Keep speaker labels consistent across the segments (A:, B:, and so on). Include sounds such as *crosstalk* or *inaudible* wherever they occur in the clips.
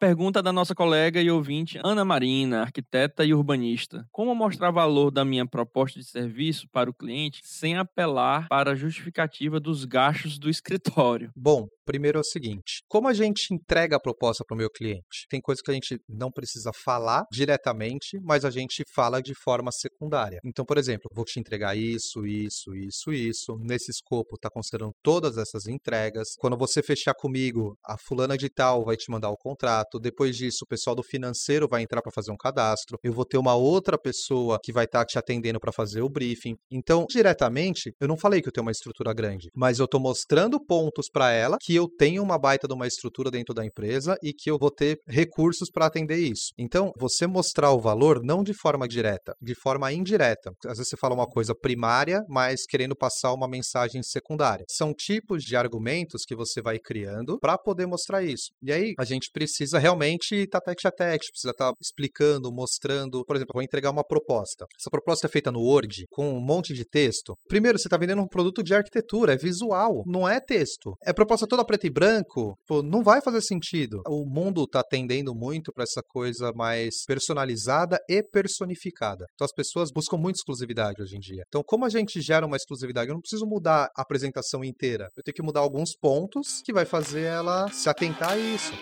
A: Pergunta da nossa colega e ouvinte Ana Marina, arquiteta e urbanista. Como mostrar valor da minha proposta de serviço para o cliente sem apelar para a justificativa dos gastos do escritório?
B: Bom, primeiro é o seguinte: como a gente entrega a proposta para o meu cliente? Tem coisas que a gente não precisa falar diretamente, mas a gente fala de forma secundária. Então, por exemplo, vou te entregar isso, isso, isso, isso. Nesse escopo, está considerando todas essas entregas. Quando você fechar comigo, a fulana de tal vai te mandar o contrato. Depois disso, o pessoal do financeiro vai entrar para fazer um cadastro. Eu vou ter uma outra pessoa que vai estar tá te atendendo para fazer o briefing. Então, diretamente, eu não falei que eu tenho uma estrutura grande, mas eu estou mostrando pontos para ela que eu tenho uma baita de uma estrutura dentro da empresa e que eu vou ter recursos para atender isso. Então, você mostrar o valor não de forma direta, de forma indireta. Às vezes você fala uma coisa primária, mas querendo passar uma mensagem secundária. São tipos de argumentos que você vai criando para poder mostrar isso. E aí, a gente precisa realmente estar tá tete a tete, precisa estar tá explicando, mostrando. Por exemplo, vou entregar uma proposta. Essa proposta é feita no Word, com um monte de texto. Primeiro, você está vendendo um produto de arquitetura, é visual, não é texto. É proposta toda preto e branco, pô, não vai fazer sentido. O mundo está tendendo muito para essa coisa mais personalizada e personificada. Então, as pessoas buscam muito exclusividade hoje em dia. Então, como a gente gera uma exclusividade, eu não preciso mudar a apresentação inteira. Eu tenho que mudar alguns pontos que vai fazer ela se atentar a isso.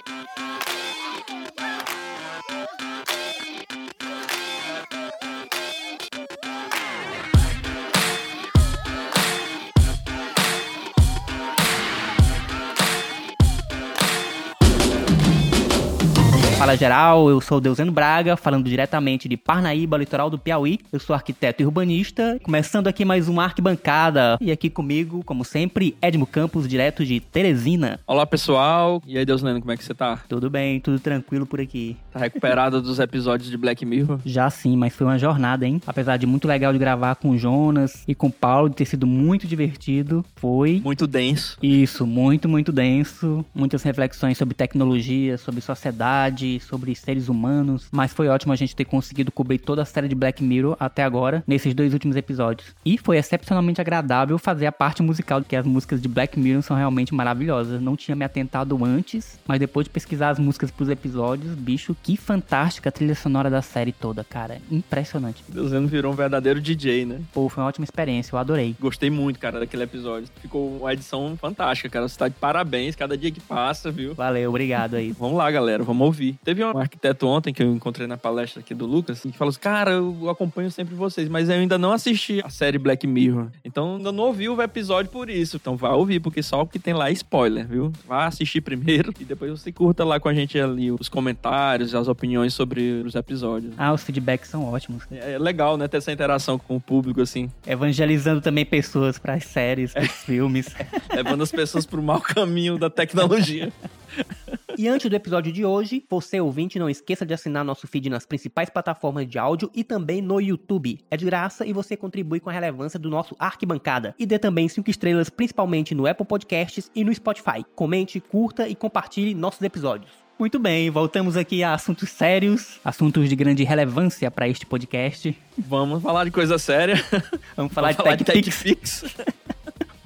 C: Fala geral, eu sou o Deuseno Braga, falando diretamente de Parnaíba, litoral do Piauí. Eu sou arquiteto e urbanista, começando aqui mais uma arquibancada. E aqui comigo, como sempre, Edmo Campos, direto de Teresina.
A: Olá pessoal, e aí Deuseno, como é que você tá?
C: Tudo bem, tudo tranquilo por aqui.
A: Tá recuperado dos episódios de Black Mirror?
C: Já sim, mas foi uma jornada, hein? Apesar de muito legal de gravar com o Jonas e com o Paulo, de ter sido muito divertido, foi...
A: Muito denso.
C: Isso, muito, muito denso. Muitas reflexões sobre tecnologia, sobre sociedade, sobre seres humanos, mas foi ótimo a gente ter conseguido cobrir toda a série de Black Mirror até agora, nesses dois últimos episódios. E foi excepcionalmente agradável fazer a parte musical, que as músicas de Black Mirror são realmente maravilhosas. Não tinha me atentado antes, mas depois de pesquisar as músicas pros episódios, bicho, que fantástica a trilha sonora da série toda, cara. Impressionante.
A: Deus virou um verdadeiro DJ, né?
C: Pô, foi uma ótima experiência, eu adorei.
A: Gostei muito, cara, daquele episódio. Ficou uma edição fantástica, cara. Você tá de parabéns cada dia que passa, viu?
C: Valeu, obrigado aí.
A: vamos lá, galera, vamos ouvir. Teve um arquiteto ontem que eu encontrei na palestra aqui do Lucas que falou assim: Cara, eu acompanho sempre vocês, mas eu ainda não assisti a série Black Mirror. Então ainda não ouvi o episódio por isso. Então vá ouvir, porque só o que tem lá é spoiler, viu? Vá assistir primeiro e depois você curta lá com a gente ali os comentários, as opiniões sobre os episódios.
C: Ah, os feedbacks são ótimos.
A: É, é legal, né? Ter essa interação com o público, assim.
C: Evangelizando também pessoas para as séries, para os é. filmes. *laughs*
A: Levando as pessoas pro mau caminho da tecnologia. *laughs*
C: E antes do episódio de hoje, você ouvinte, não esqueça de assinar nosso feed nas principais plataformas de áudio e também no YouTube. É de graça e você contribui com a relevância do nosso Arquibancada. E dê também 5 estrelas, principalmente no Apple Podcasts e no Spotify. Comente, curta e compartilhe nossos episódios. Muito bem, voltamos aqui a assuntos sérios, assuntos de grande relevância para este podcast.
A: Vamos falar de coisa séria. *laughs*
C: Vamos falar, Vamos de, falar tech de Tech Fix. *laughs*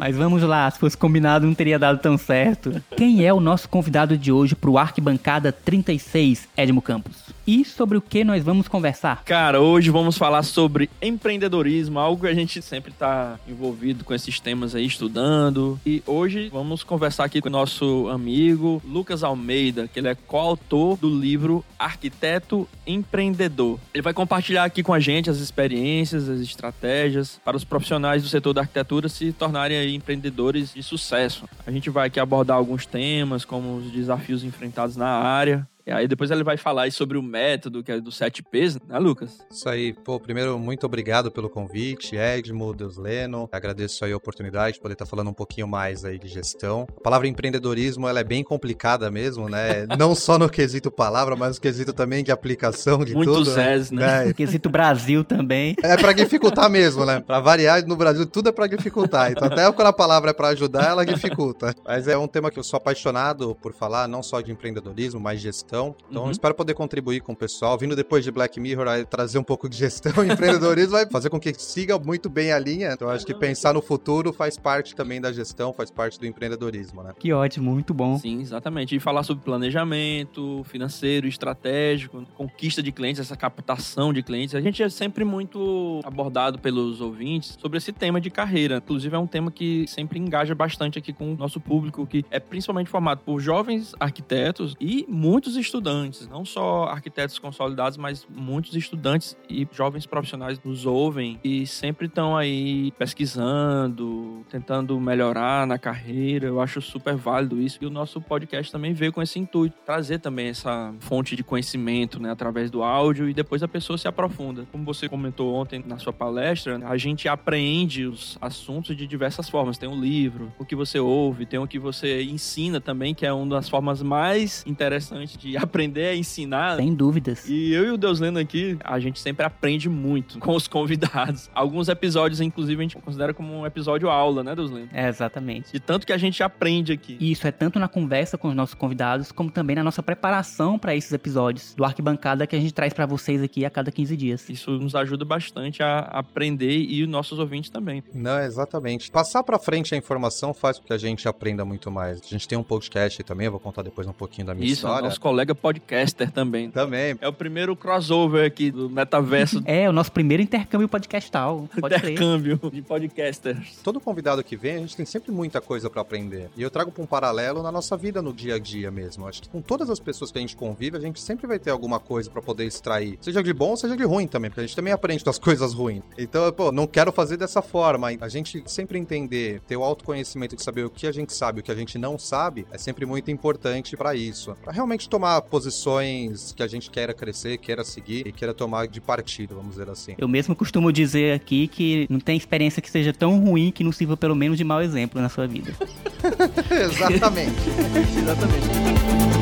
C: Mas vamos lá, se fosse combinado não teria dado tão certo. Quem é o nosso convidado de hoje pro Arquibancada 36, Edmo Campos? E sobre o que nós vamos conversar?
A: Cara, hoje vamos falar sobre empreendedorismo, algo que a gente sempre está envolvido com esses temas aí, estudando. E hoje vamos conversar aqui com o nosso amigo Lucas Almeida, que ele é coautor do livro Arquiteto Empreendedor. Ele vai compartilhar aqui com a gente as experiências, as estratégias para os profissionais do setor da arquitetura se tornarem aí empreendedores de sucesso. A gente vai aqui abordar alguns temas, como os desafios enfrentados na área, e aí depois ele vai falar sobre o método, que é do 7Ps, né, Lucas?
B: Isso aí. Pô, primeiro, muito obrigado pelo convite, Edmo, Deus Leno. Agradeço aí a oportunidade de poder estar falando um pouquinho mais aí de gestão. A palavra empreendedorismo, ela é bem complicada mesmo, né? *laughs* Não só no quesito palavra, mas no quesito também de aplicação de
A: Muitos
B: tudo.
A: Muitos né? né?
C: No *laughs* quesito Brasil também.
B: É para dificultar mesmo, né? Para variar, no Brasil tudo é para dificultar. Então até quando a palavra é para ajudar, ela dificulta. Mas é um tema que eu sou apaixonado por falar, não só de empreendedorismo, mas gestão gestão. Então,
A: Uhum.
B: espero poder contribuir com o pessoal. Vindo depois de Black Mirror, aí, trazer um pouco de gestão e *laughs* empreendedorismo vai fazer com que siga muito bem a linha. Então, acho que pensar no futuro faz parte também da gestão, faz parte do empreendedorismo, né?
C: Que ótimo, muito bom.
A: Sim, exatamente. E falar sobre planejamento financeiro, estratégico, conquista de clientes, essa captação de clientes. A gente é sempre muito abordado pelos ouvintes sobre esse tema de carreira. Inclusive, é um tema que sempre engaja bastante aqui com o nosso público, que é principalmente formado por jovens arquitetos e muitos estudantes. Não só arquitetos consolidados, mas muitos estudantes e jovens profissionais nos ouvem e sempre estão aí pesquisando, tentando melhorar na carreira. Eu acho super válido isso. E o nosso podcast também veio com esse intuito, trazer também essa fonte de conhecimento, né, através do áudio e depois a pessoa se aprofunda. Como você comentou ontem na sua palestra, a gente apreende os assuntos de diversas formas. Tem o livro, o que você ouve, tem o que você ensina também, que é uma das formas mais interessantes de aprender a ensinar.
C: Sem dúvidas.
A: E eu e o Deus Lendo aqui, a gente sempre aprende muito com os convidados. Alguns episódios, inclusive, a gente considera como um episódio aula, né, Deus Lendo?
C: É, exatamente.
A: De tanto que a gente aprende aqui.
C: E isso é tanto na conversa com os nossos convidados, como também na nossa preparação para esses episódios do Arquibancada que a gente traz para vocês aqui a cada 15 dias.
A: Isso nos ajuda bastante a aprender e os nossos ouvintes também.
B: Não, exatamente. Passar pra frente a informação faz com que a gente aprenda muito mais. A gente tem um podcast também, eu vou contar depois um pouquinho da minha
A: Isso,
B: história.
A: nosso colega podcaster também.
B: Também.
A: É o primeiro crossover aqui do metaverso *laughs*
C: É, o nosso primeiro intercâmbio podcastal. *laughs* Pode crer.
A: intercâmbio de podcasters.
B: Todo convidado que vem, a gente tem sempre muita coisa pra aprender. E eu trago pra um paralelo na nossa vida no dia a dia mesmo. Acho que com todas as pessoas que a gente convive, a gente sempre vai ter alguma coisa pra poder extrair. Seja de bom, seja de ruim também, porque a gente também aprende das *laughs* coisas ruins. Então, pô, não quero fazer dessa forma. A gente sempre entender, ter o autoconhecimento de saber o que a gente sabe, o que a gente não sabe, é sempre muito importante pra isso. Pra realmente tomar posições que a gente queira crescer, queira seguir e queira tomar de partido, vamos dizer assim.
C: Eu mesmo costumo dizer aqui que não tem experiência que seja tão ruim que não sirva pelo menos de mau exemplo na sua vida. *laughs*
B: Exatamente. *laughs*
A: Exatamente.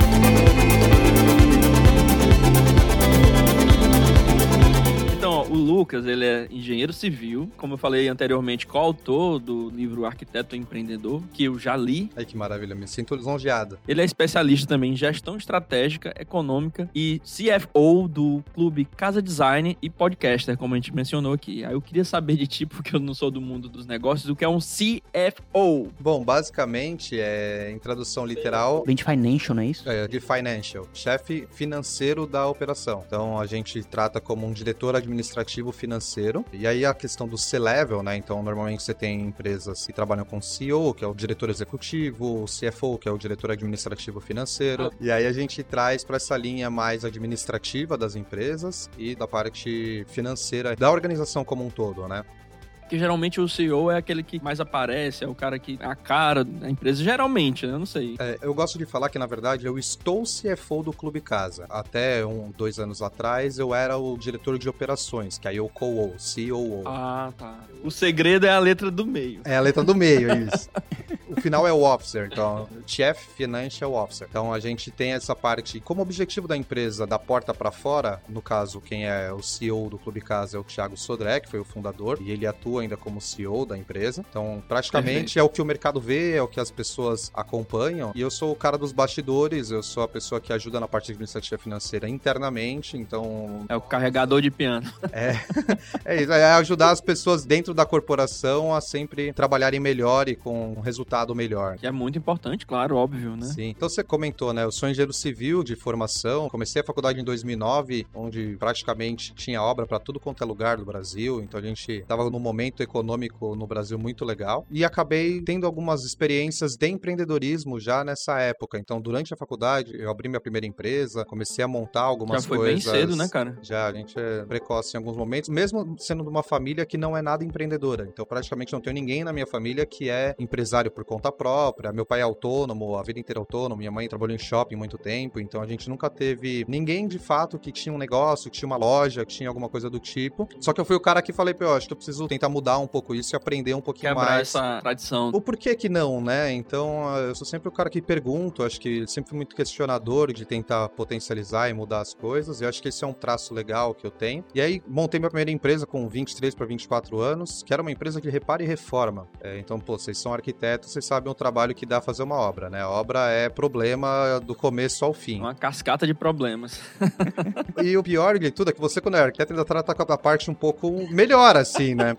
A: O Lucas, ele é engenheiro civil, como eu falei anteriormente, coautor do livro Arquiteto Empreendedor, que eu já li.
B: Ai, que maravilha, me sinto lisonjeado.
A: Ele é especialista também em gestão estratégica, econômica e CFO do clube Casa Design e podcaster, como a gente mencionou aqui. Aí eu queria saber de ti, porque eu não sou do mundo dos negócios, o que é um CFO.
B: Bom, basicamente, é, em tradução literal,
C: Vem de financial, não é isso?
B: é, de financial, chefe financeiro da operação. Então, a gente trata como um diretor administrativo financeiro. E aí, a questão do C-level, né? Então, normalmente você tem empresas que trabalham com CEO, que é o diretor executivo, o CFO, que é o diretor administrativo financeiro. E aí, a gente traz para essa linha mais administrativa das empresas e da parte financeira da organização como um todo, né?
A: Que geralmente o CEO é aquele que mais aparece, é o cara que é a cara da empresa. Geralmente, né? Eu não sei.
B: É, eu gosto de falar que, na verdade, eu estou CFO do Clube Casa. Até um, dois anos atrás, eu era o diretor de operações, que aí eu COO, COO.
A: Ah, tá. O segredo é a letra do meio.
B: É a letra do meio, *laughs* isso. o final é o Officer, então, Chief Financial Officer. Então, a gente tem essa parte, como objetivo da empresa, da porta para fora, no caso, quem é o CEO do Clube Casa é o Thiago Sodré, que foi o fundador, e ele atua ainda como CEO da empresa. Então, praticamente é o que o mercado vê, é o que as pessoas acompanham. E eu sou o cara dos bastidores, eu sou a pessoa que ajuda na parte administrativa financeira internamente, então
A: É o carregador de piano. *laughs*
B: é isso, é ajudar as pessoas dentro da corporação a sempre trabalharem melhor e com um resultado melhor.
A: Que é muito importante, claro, óbvio, né?
B: Sim. Então você comentou, né? Eu sou engenheiro civil de formação. Comecei a faculdade em 2009, onde praticamente tinha obra para tudo quanto é lugar do Brasil. Então a gente estava num momento econômico no Brasil muito legal e acabei tendo algumas experiências de empreendedorismo já nessa época. Então durante a faculdade eu abri minha primeira empresa, comecei a montar algumas
A: Já foi
B: coisas.
A: bem cedo, né, cara?
B: Já, a gente é precoce em alguns momentos, mesmo sendo de uma família que não é nada empreendedora. Então, praticamente não tenho ninguém na minha família que é empresário por conta própria. Meu pai é autônomo, a vida inteira autônomo. Minha mãe trabalhou em shopping muito tempo. Então, a gente nunca teve ninguém de fato que tinha um negócio, que tinha uma loja, que tinha alguma coisa do tipo. Só que eu fui o cara que falei, pô, eu acho que eu preciso tentar mudar um pouco isso e aprender um pouquinho
A: Quebrar
B: mais.
A: essa tradição.
B: O porquê que não, né? Então, eu sou sempre o cara que pergunto, acho que sempre fui muito questionador de tentar potencializar e mudar as coisas. E acho que esse é um traço legal que eu tenho. E aí, montei minha primeira empresa com 23 para 24 anos, que era uma empresa de reparo e reforma. É, então, pô, vocês são arquitetos, vocês sabem o trabalho que dá fazer uma obra, né? A obra é problema do começo ao fim.
A: Uma cascata de problemas. *laughs*
B: e o pior de tudo é que você, quando é arquiteto, ainda trata com a parte um pouco melhor, assim, né?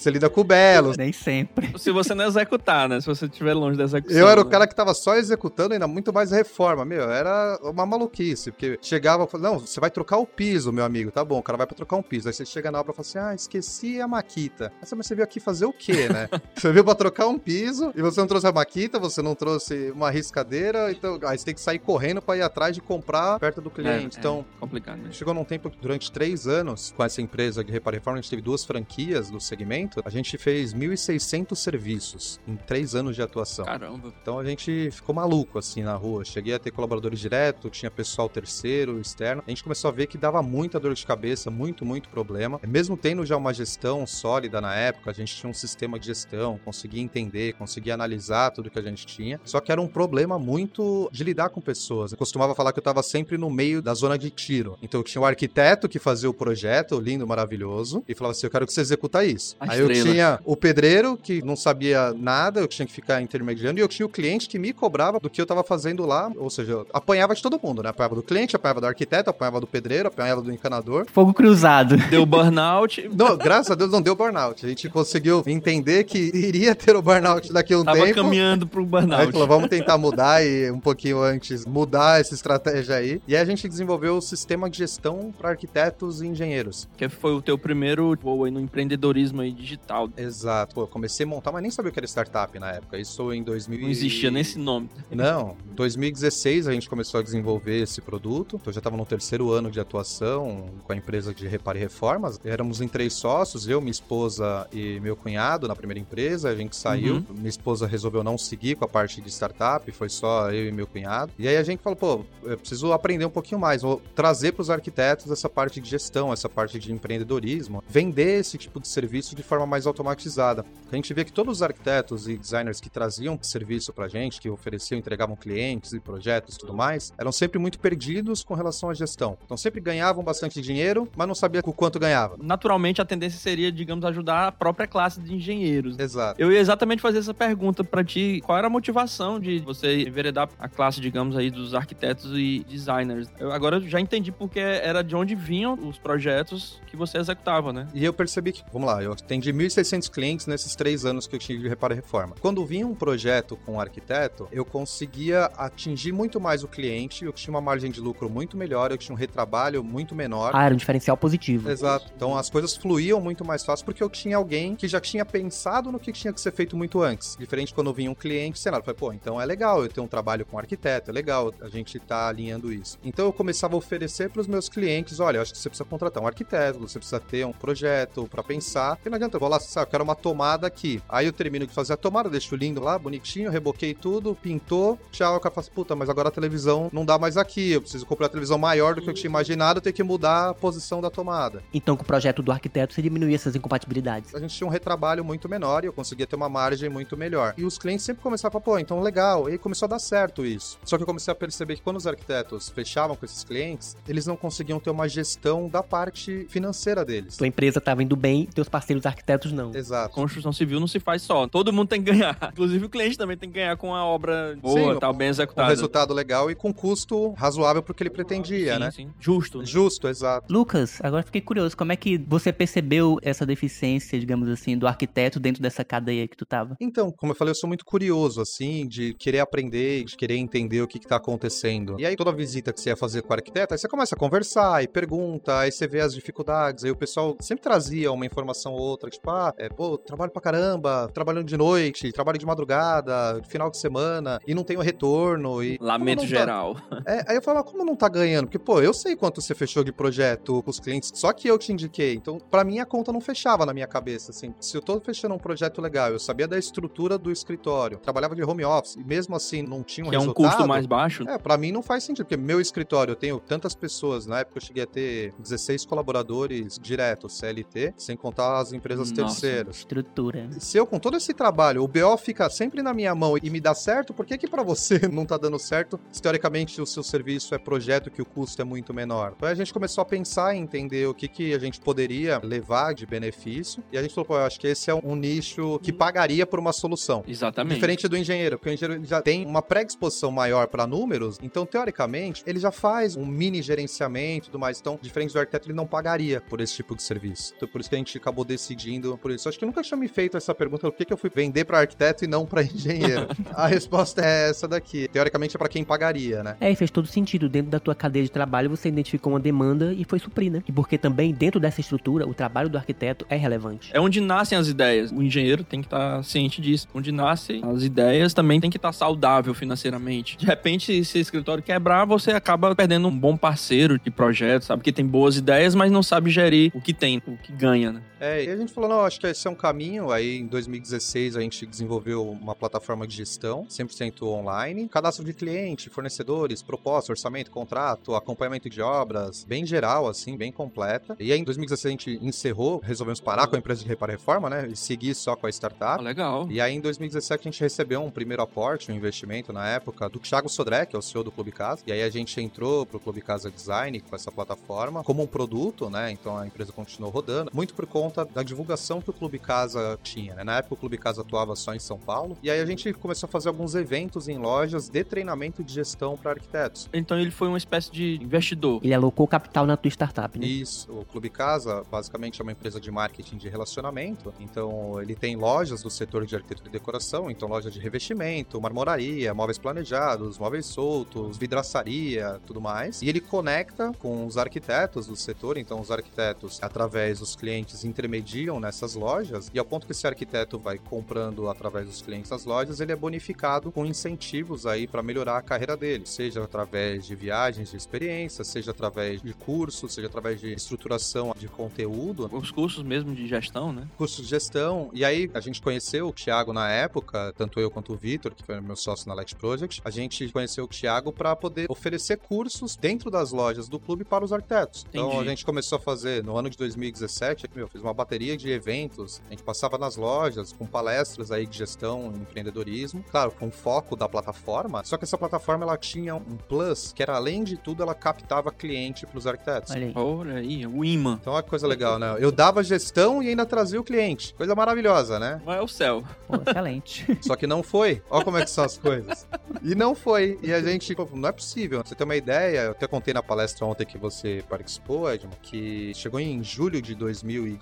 B: Você lida com belos.
C: Nem sempre.
A: Se você não executar, né? Se você estiver longe da execução.
B: Eu era o
A: né?
B: cara que tava só executando ainda muito mais reforma, meu. Era uma maluquice, porque chegava e falava, não, você vai trocar o piso, meu amigo. Tá bom, o cara vai pra trocar um piso. Aí você chega na obra e fala assim, ah, esqueci a maquita. Mas você veio aqui fazer o quê, né? *laughs* você veio pra trocar um piso e você não trouxe a maquita, você não trouxe uma riscadeira, então aí você tem que sair correndo pra ir atrás de comprar perto do cliente.
A: É,
B: então,
A: é complicado, né?
B: Chegou num tempo que durante três anos, com essa empresa de reparo e reforma, a gente teve duas franquias do segmento. A gente fez 1.600 serviços em três anos de atuação.
A: Caramba.
B: Então a gente ficou maluco assim na rua. Cheguei a ter colaboradores direto, tinha pessoal terceiro, externo. A gente começou a ver que dava muita dor de cabeça, muito, muito problema. Mesmo tendo já uma gestão sólida na época, a gente tinha um sistema de gestão, conseguia entender, conseguia analisar tudo que a gente tinha. Só que era um problema muito de lidar com pessoas. Eu costumava falar que eu estava sempre no meio da zona de tiro. Então eu tinha o arquiteto que fazia o projeto, lindo, maravilhoso, e falava assim: eu quero que você executa isso.
A: A
B: Aí eu
A: estrela.
B: tinha o pedreiro que não sabia nada, eu tinha que ficar intermediando, e eu tinha o cliente que me cobrava do que eu tava fazendo lá, ou seja, eu apanhava de todo mundo, né? Apanhava do cliente, apanhava do arquiteto, apanhava do pedreiro, apanhava do encanador.
C: Fogo cruzado.
A: Deu burnout. *laughs*
B: Não, graças a Deus não deu burnout. A gente conseguiu entender que iria ter o burnout daqui a um
A: Tava
B: tempo.
A: caminhando pro
B: Aí
A: burnout.
B: gente falou, vamos tentar mudar e um pouquinho antes mudar essa estratégia aí. E aí a gente desenvolveu o sistema de gestão para arquitetos e engenheiros.
A: Que foi o teu primeiro voo aí no empreendedorismo aí digital.
B: Exato. Pô, eu comecei a montar, mas nem sabia o que era startup na época. Isso em 2000
A: Não existia nem esse nome.
B: Não, em 2016 a gente começou a desenvolver esse produto. Então, eu já estava no terceiro ano de atuação com a empresa de reparo e reformas. Éramos em três sócios, eu, minha esposa e meu cunhado na primeira empresa. A gente saiu.
A: Uhum.
B: Minha esposa resolveu não seguir com a parte de startup, foi só eu e meu cunhado. E aí a gente falou, pô, eu preciso aprender um pouquinho mais, vou trazer para os arquitetos essa parte de gestão, essa parte de empreendedorismo, vender esse tipo de serviço de forma mais automatizada. A gente vê que todos os arquitetos e designers que traziam serviço pra gente, que ofereciam, entregavam clientes e projetos e tudo mais, eram sempre muito perdidos com relação à gestão. Então sempre ganhavam bastante dinheiro, mas não sabia o quanto ganhava.
A: Naturalmente, a tendência seria, digamos, ajudar a própria classe de engenheiros.
B: Exato.
A: Eu ia exatamente fazer essa pergunta pra ti. Qual era a motivação de você enveredar a classe, digamos aí, dos arquitetos e designers? Eu agora eu já entendi porque era de onde vinham os projetos que você executava, né?
B: E eu percebi que, vamos lá, eu atendi 1.600 clientes nesses três anos que eu tinha de reparo e reforma. Quando vinha um projeto com um arquiteto, eu conseguia atingir muito mais o cliente, eu tinha uma margem de lucro muito melhor, eu tinha um retrabalho muito menor.
C: Ah, era um diferencial positivo.
B: Exato. Então as coisas fluíam muito mais fácil porque eu tinha alguém que já tinha pensado no que tinha que ser feito muito antes. Diferente quando vinha um cliente, sei lá, eu falei, pô, então é legal eu ter um trabalho com um arquiteto, é legal a gente tá alinhando isso. Então eu começava a oferecer para os meus clientes, olha, eu acho que você precisa contratar um arquiteto, você precisa ter um projeto para pensar. Porque não adianta, eu vou lá, sabe, eu quero uma tomada aqui. Aí eu termino de fazer a tomada, deixo lindo lá, bonitinho, reboquei tudo, pintou, tchau, o cara fala assim, puta, mas agora a televisão não dá mais aqui, eu preciso comprar a televisão maior do que eu tinha imaginado, eu tenho que mudar a posição da tomada.
C: Então, com o projeto do arquiteto, você diminuía essas incompatibilidades.
B: a gente tinha um retrabalho muito menor e eu conseguia ter uma margem muito melhor. E os clientes sempre começavam a pô, então legal. E começou a dar certo isso. Só que eu comecei a perceber que quando os arquitetos fechavam com esses clientes, eles não conseguiam ter uma gestão da parte financeira deles.
C: Tua empresa estava indo bem, teus parceiros arquitetos não.
B: Exato.
A: Construção civil não se faz só. Todo mundo tem que ganhar. *laughs* Inclusive o cliente também tem que ganhar com a obra boa,
B: Sim,
A: tal, bem
B: Um
A: executada.
B: resultado legal e com custo razoável pro que ele pretendia,
A: sim,
B: né?
A: sim. Justo. né?
B: Justo, exato.
C: Lucas, agora fiquei curioso, como é que você percebeu essa deficiência, digamos assim, do arquiteto dentro dessa cadeia que tu tava?
B: Então, como eu falei, eu sou muito curioso, assim, de querer aprender, de querer entender o que, que tá acontecendo. E aí, toda visita que você ia fazer com o arquiteto, aí você começa a conversar e pergunta, aí você vê as dificuldades, aí o pessoal sempre trazia uma informação ou outra, tipo, ah, é, pô, trabalho pra caramba, trabalhando de noite, trabalho de madrugada, final de semana, e não tenho retorno, e...
A: Lamento
B: tá-
A: geral. *laughs*
B: É, aí eu falo, como não tá ganhando? Porque, pô, eu sei quanto você fechou de projeto com os clientes, só que eu te indiquei. Então, pra mim, a conta não fechava na minha cabeça, assim. Se eu tô fechando um projeto legal, eu sabia da estrutura do escritório, trabalhava de home office, e mesmo assim não tinha um
A: Que é um
B: resultado...
A: custo mais baixo.
B: É, pra mim não faz sentido, porque meu escritório, eu tenho tantas pessoas, na época eu cheguei a ter 16 colaboradores diretos, CLT, sem contar as empresas empresas
A: Nossa.
B: terceiros.
C: Estrutura.
B: Se eu, com todo esse trabalho, o BO fica sempre na minha mão e me dá certo, por que que pra você *laughs* não tá dando certo se teoricamente o seu serviço é projeto que o custo é muito menor? Então a gente começou a pensar em entender o que que a gente poderia levar de benefício e a gente falou, pô, eu acho que esse é um nicho que pagaria por uma solução.
A: Exatamente.
B: Diferente do engenheiro, porque o engenheiro já tem uma predisposição maior para números, então, teoricamente, ele já faz um mini gerenciamento e tudo mais. Então, diferente do arquiteto, ele não pagaria por esse tipo de serviço. Então, por isso que a gente acabou decidindo por isso. Acho que eu nunca tinha me feito essa pergunta, por que, que eu fui vender para arquiteto e não para *laughs* engenheiro? a resposta é essa daqui. Teoricamente, é para quem pagaria, né?
D: É, e fez todo sentido. Dentro da tua cadeia de trabalho, você identificou uma demanda e foi suprir, né? E porque também, dentro dessa estrutura, o trabalho do arquiteto é relevante.
A: É onde nascem as ideias. O engenheiro tem que estar ciente disso. Onde nascem as ideias também tem que estar saudável financeiramente. De repente, se o escritório quebrar, você acaba perdendo um bom parceiro de projeto, sabe? Que tem boas ideias, mas não sabe gerir o que tem, o que ganha, né?
B: É, e a gente falou, não, acho que esse é um caminho. Aí, em 2016, a gente desenvolveu uma plataforma de gestão 100% online. Cadastro de cliente, fornecedores, proposta, orçamento, contrato, acompanhamento de obras, bem geral, assim, bem completa. E aí, em 2016, a gente encerrou, resolvemos parar com a empresa de reparo e reforma, né? E seguir só com a
A: Ah,
B: startup.
A: legal.
B: E aí, em 2017, a gente recebeu um primeiro aporte, um investimento na época, do Thiago Sodré, que é o CEO do Clube Casa. E aí, a gente entrou pro Clube Casa Design com essa plataforma como um produto, né? Então, a empresa continuou rodando, muito por conta da divulgação que o Clube Casa tinha, né? Na época, o Clube Casa atuava só em São Paulo. E aí, a gente começou a fazer alguns eventos em lojas de treinamento de gestão para arquitetos.
A: Então ele foi uma espécie de investidor.
D: Ele alocou capital na tua startup, né?
B: Isso, o Clube Casa basicamente é uma empresa de marketing de relacionamento. Então ele tem lojas do setor de arquitetura e decoração, então loja de revestimento, marmoraria, móveis planejados, móveis soltos, vidraçaria, tudo mais. E ele conecta com os arquitetos do setor, então os arquitetos, através dos clientes, intermediam nessas lojas, e ao ponto que esse arquiteto vai comprando através dos clientes nas lojas, ele é bonificado com incentivos aí para melhorar a carreira dele, seja através de viagens de experiência, seja através de cursos, seja através de estruturação de conteúdo,
A: Os cursos mesmo de gestão, né?
B: cursos de gestão. E aí a gente conheceu o Thiago na época, tanto eu quanto o Vitor, que foi meu sócio na Light Project, a gente conheceu o Thiago para poder oferecer cursos dentro das lojas do clube para os arquitetos. Então
A: Entendi.
B: a gente começou a fazer no ano de 2017, meu, fiz uma bateria de eventos, a gente passava nas lojas com palestras aí de gestão e empreendedorismo, claro, com foco da plataforma, só que essa plataforma ela tinha um plus, que era além de tudo ela captava cliente para os arquitetos.
C: Olha aí.
A: Olha aí, o imã.
B: Então olha que coisa legal, né? Eu dava gestão e ainda trazia o cliente. Coisa maravilhosa, né?
A: Não é o céu.
C: Pô, excelente. *laughs*
B: Só que não foi. Olha como é que são as coisas. E não foi. E a gente, pô, não é possível. Você tem uma ideia, eu até contei na palestra ontem que você participou, Edmo, que chegou em julho de 2018,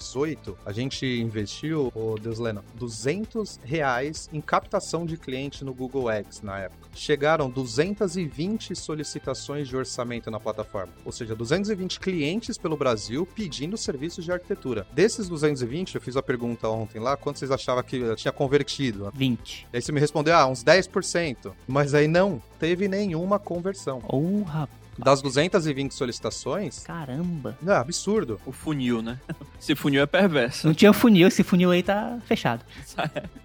B: a gente investiu, ô Deus Lena, 200 reais em captação de cliente no Google Ads na época. Chegaram 220 solicitações de orçamento na plataforma. Ou seja, 220 clientes pelo Brasil pedindo serviços de arquitetura. Desses 220, eu fiz a pergunta ontem lá, quanto vocês achavam que eu tinha convertido?
C: 20.
B: E aí você me respondeu, ah, uns 10%. Mas aí não teve nenhuma conversão.
C: Oh, rapaz.
B: Das 220 solicitações,
C: Caramba.
B: não, é absurdo.
A: O funil, né? Esse funil é perverso.
C: Não tinha funil, esse funil aí tá fechado.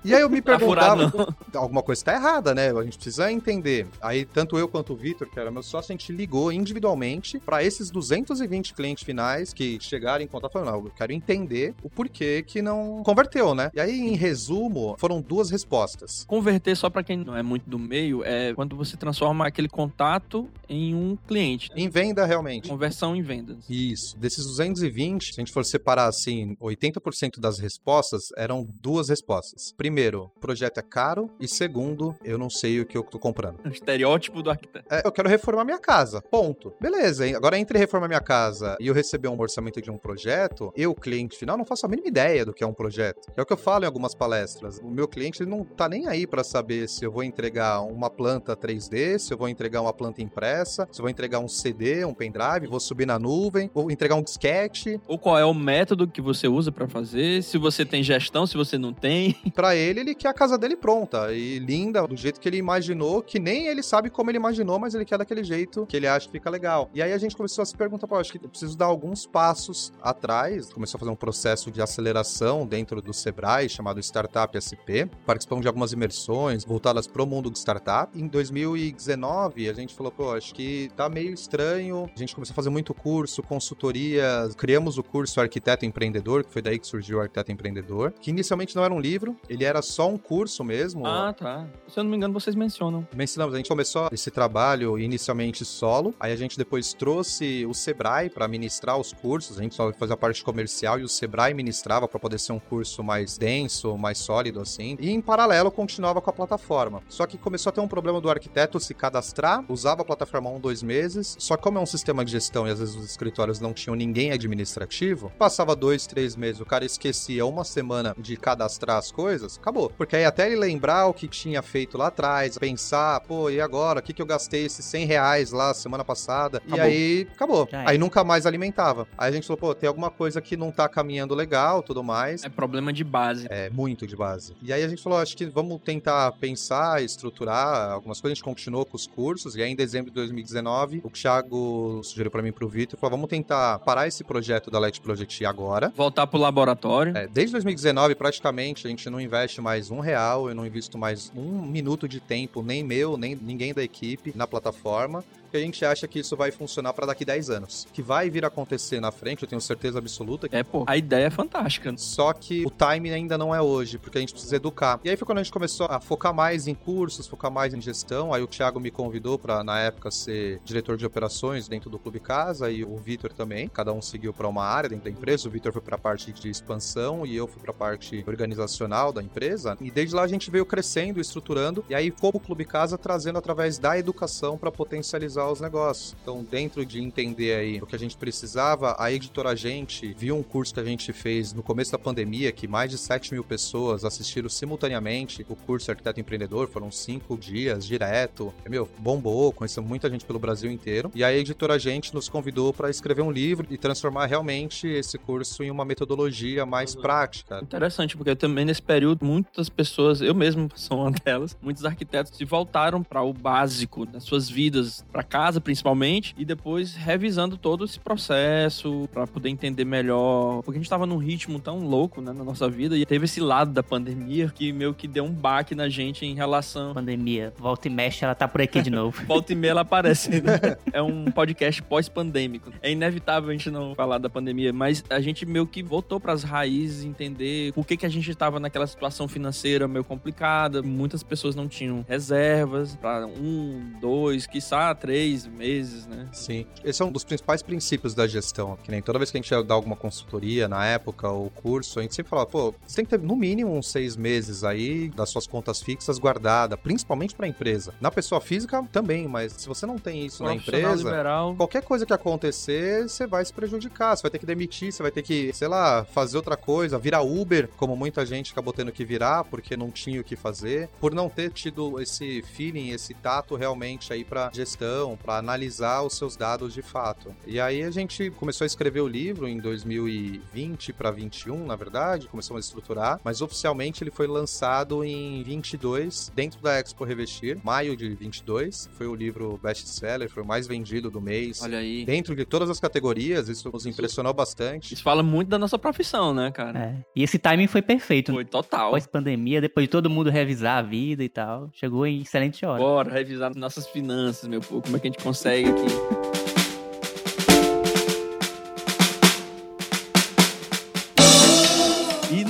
B: E aí eu me
A: Tá
B: perguntava, alguma coisa está errada, né? A gente precisa entender. Aí tanto eu quanto o Vitor, que era meu sócio, a gente ligou individualmente para esses 220 clientes finais que chegaram em contato falando, não, eu quero entender o porquê que não converteu, né? E aí, em resumo, foram duas respostas.
A: Converter, só pra quem não é muito do meio, é quando você transforma aquele contato em um cliente.
B: Em venda, realmente.
A: Conversão em vendas.
B: Isso. Desses 220, se a gente for separar assim, 80% das respostas eram duas respostas. Primeiro, o projeto é caro. E segundo, eu não sei o que eu tô comprando.
A: O estereótipo do arquiteto.
B: É, eu quero reformar minha casa. Ponto. Beleza, hein? Agora entre reformar minha casa e eu receber um orçamento de um projeto, eu, cliente final, não faço a mínima ideia do que é um projeto. É o que eu falo em algumas palestras. O meu cliente ele não tá nem aí para saber se eu vou entregar uma planta 3D, se eu vou entregar uma planta impressa, se eu vou entregar um CD, um pendrive, vou subir na nuvem, vou entregar um disquete.
A: Ou qual é o método que você usa pra fazer, se você tem gestão, se você não tem. *laughs*
B: Pra ele, ele quer a casa dele pronta e linda, do jeito que ele imaginou, que nem ele sabe como ele imaginou, mas ele quer daquele jeito que ele acha que fica legal. E aí a gente começou a se perguntar, pô, acho que eu preciso dar alguns passos atrás. Começou a fazer um processo de aceleração dentro do Sebrae, chamado Startup SP. Participamos de algumas imersões voltadas pro mundo de startup. Em 2019, a gente falou, pô, acho que tá meio meio estranho. A gente começou a fazer muito curso, consultoria. Criamos o curso Arquiteto Empreendedor, que foi daí que surgiu o Arquiteto Empreendedor, que inicialmente não era um livro, ele era só um curso mesmo.
A: Ah, tá. Se eu não me engano, vocês mencionam.
B: Mencionamos, a gente começou esse trabalho inicialmente solo, aí a gente depois trouxe o Sebrae para ministrar os cursos, a gente só fazia a parte comercial e o Sebrae ministrava para poder ser um curso mais denso, mais sólido assim. E em paralelo continuava com a plataforma. Só que começou a ter um problema do arquiteto se cadastrar, usava a plataforma um, dois meses, só que como é um sistema de gestão e às vezes os escritórios não tinham ninguém administrativo, passava dois, três meses, o cara esquecia uma semana de cadastrar as coisas, acabou. Porque aí até ele lembrar o que tinha feito lá atrás, pensar, pô, e agora? O que, que eu gastei esses 100 reais lá semana passada? Acabou. E aí, acabou.
C: Já
B: Aí nunca mais alimentava. Aí a gente falou, pô, tem alguma coisa que não tá caminhando legal, tudo mais.
A: É problema de base.
B: É, muito de base. E aí a gente falou, acho que vamos tentar pensar, estruturar algumas coisas. A gente continuou com os cursos. E aí em dezembro de 2019, o Thiago sugeriu pra mim e pro Vitor, falou, vamos tentar parar esse projeto da Light Project agora.
A: Voltar pro laboratório.
B: É, desde 2019, praticamente, a gente não investe mais um real, eu não invisto mais um minuto de tempo, nem meu, nem ninguém da equipe, na plataforma. A gente acha que isso vai funcionar para daqui 10 anos. Que vai vir a acontecer na frente, eu tenho certeza absoluta.
A: É, pô. A ideia é fantástica.
B: Só que o time ainda não é hoje, porque a gente precisa educar. E aí foi quando a gente começou a focar mais em cursos, focar mais em gestão. Aí o Thiago me convidou para na época ser diretor de operações dentro do Clube Casa e o Vitor também. Cada um seguiu para uma área dentro da empresa. O Vitor foi para a parte de expansão e eu fui para a parte organizacional da empresa. E desde lá a gente veio crescendo, estruturando e aí como o Clube Casa trazendo através da educação para potencializar os negócios. Então, dentro de entender aí o que a gente precisava, a editora Gente viu um curso que a gente fez no começo da pandemia, que mais de 7 mil pessoas assistiram simultaneamente o curso Arquiteto Empreendedor, foram cinco dias direto. Meu, bombou, conheceu muita gente pelo Brasil inteiro. E a editora Gente nos convidou para escrever um livro e transformar realmente esse curso em uma metodologia mais prática.
A: Interessante, porque também nesse período muitas pessoas, eu mesmo *laughs* sou uma delas, muitos arquitetos se voltaram para o básico das suas vidas, para casa principalmente, e depois revisando todo esse processo para poder entender melhor, porque a gente tava num ritmo tão louco, né, na nossa vida e teve esse lado da pandemia que meio que deu um baque na gente em relação
C: Pandemia, volta e mexe, ela tá por aqui de novo. *laughs*
A: Volta e meia ela aparece. né? *laughs* É um podcast pós-pandêmico. É inevitável a gente não falar da pandemia, mas a gente meio que voltou pras raízes, entender por que, que a gente tava naquela situação financeira meio complicada. Muitas pessoas não tinham reservas para um, dois, quiçá três meses, né?
B: Sim. Esse é um dos principais princípios da gestão. Que nem toda vez que a gente ia dar alguma consultoria na época ou curso, a gente sempre falava, pô, você tem que ter no mínimo uns seis meses aí das suas contas fixas guardadas, principalmente para a empresa. Na pessoa física também, mas se você não tem isso na empresa,
A: liberal.
B: qualquer coisa que acontecer, você vai se prejudicar. Você vai ter que demitir, você vai ter que, sei lá, fazer outra coisa, virar Uber, como muita gente acabou tendo que virar porque não tinha o que fazer, por não ter tido esse feeling, esse tato realmente aí para gestão, para analisar os seus dados de fato. E aí a gente começou a escrever o livro em 2020 para 21, na verdade, começamos a estruturar, mas oficialmente ele foi lançado em 22 dentro da Expo Revestir, maio de 22. Foi o livro best-seller, foi o mais vendido do mês.
A: Olha aí.
B: Dentro de todas as categorias, isso nos impressionou bastante.
A: Isso fala muito da nossa profissão, né, cara?
C: É. E esse timing foi perfeito.
A: Foi total.
C: Pós-pandemia, depois de todo mundo revisar a vida e tal, chegou em excelente hora.
A: Bora revisar nossas finanças, meu povo. Como é que a gente consegue aqui?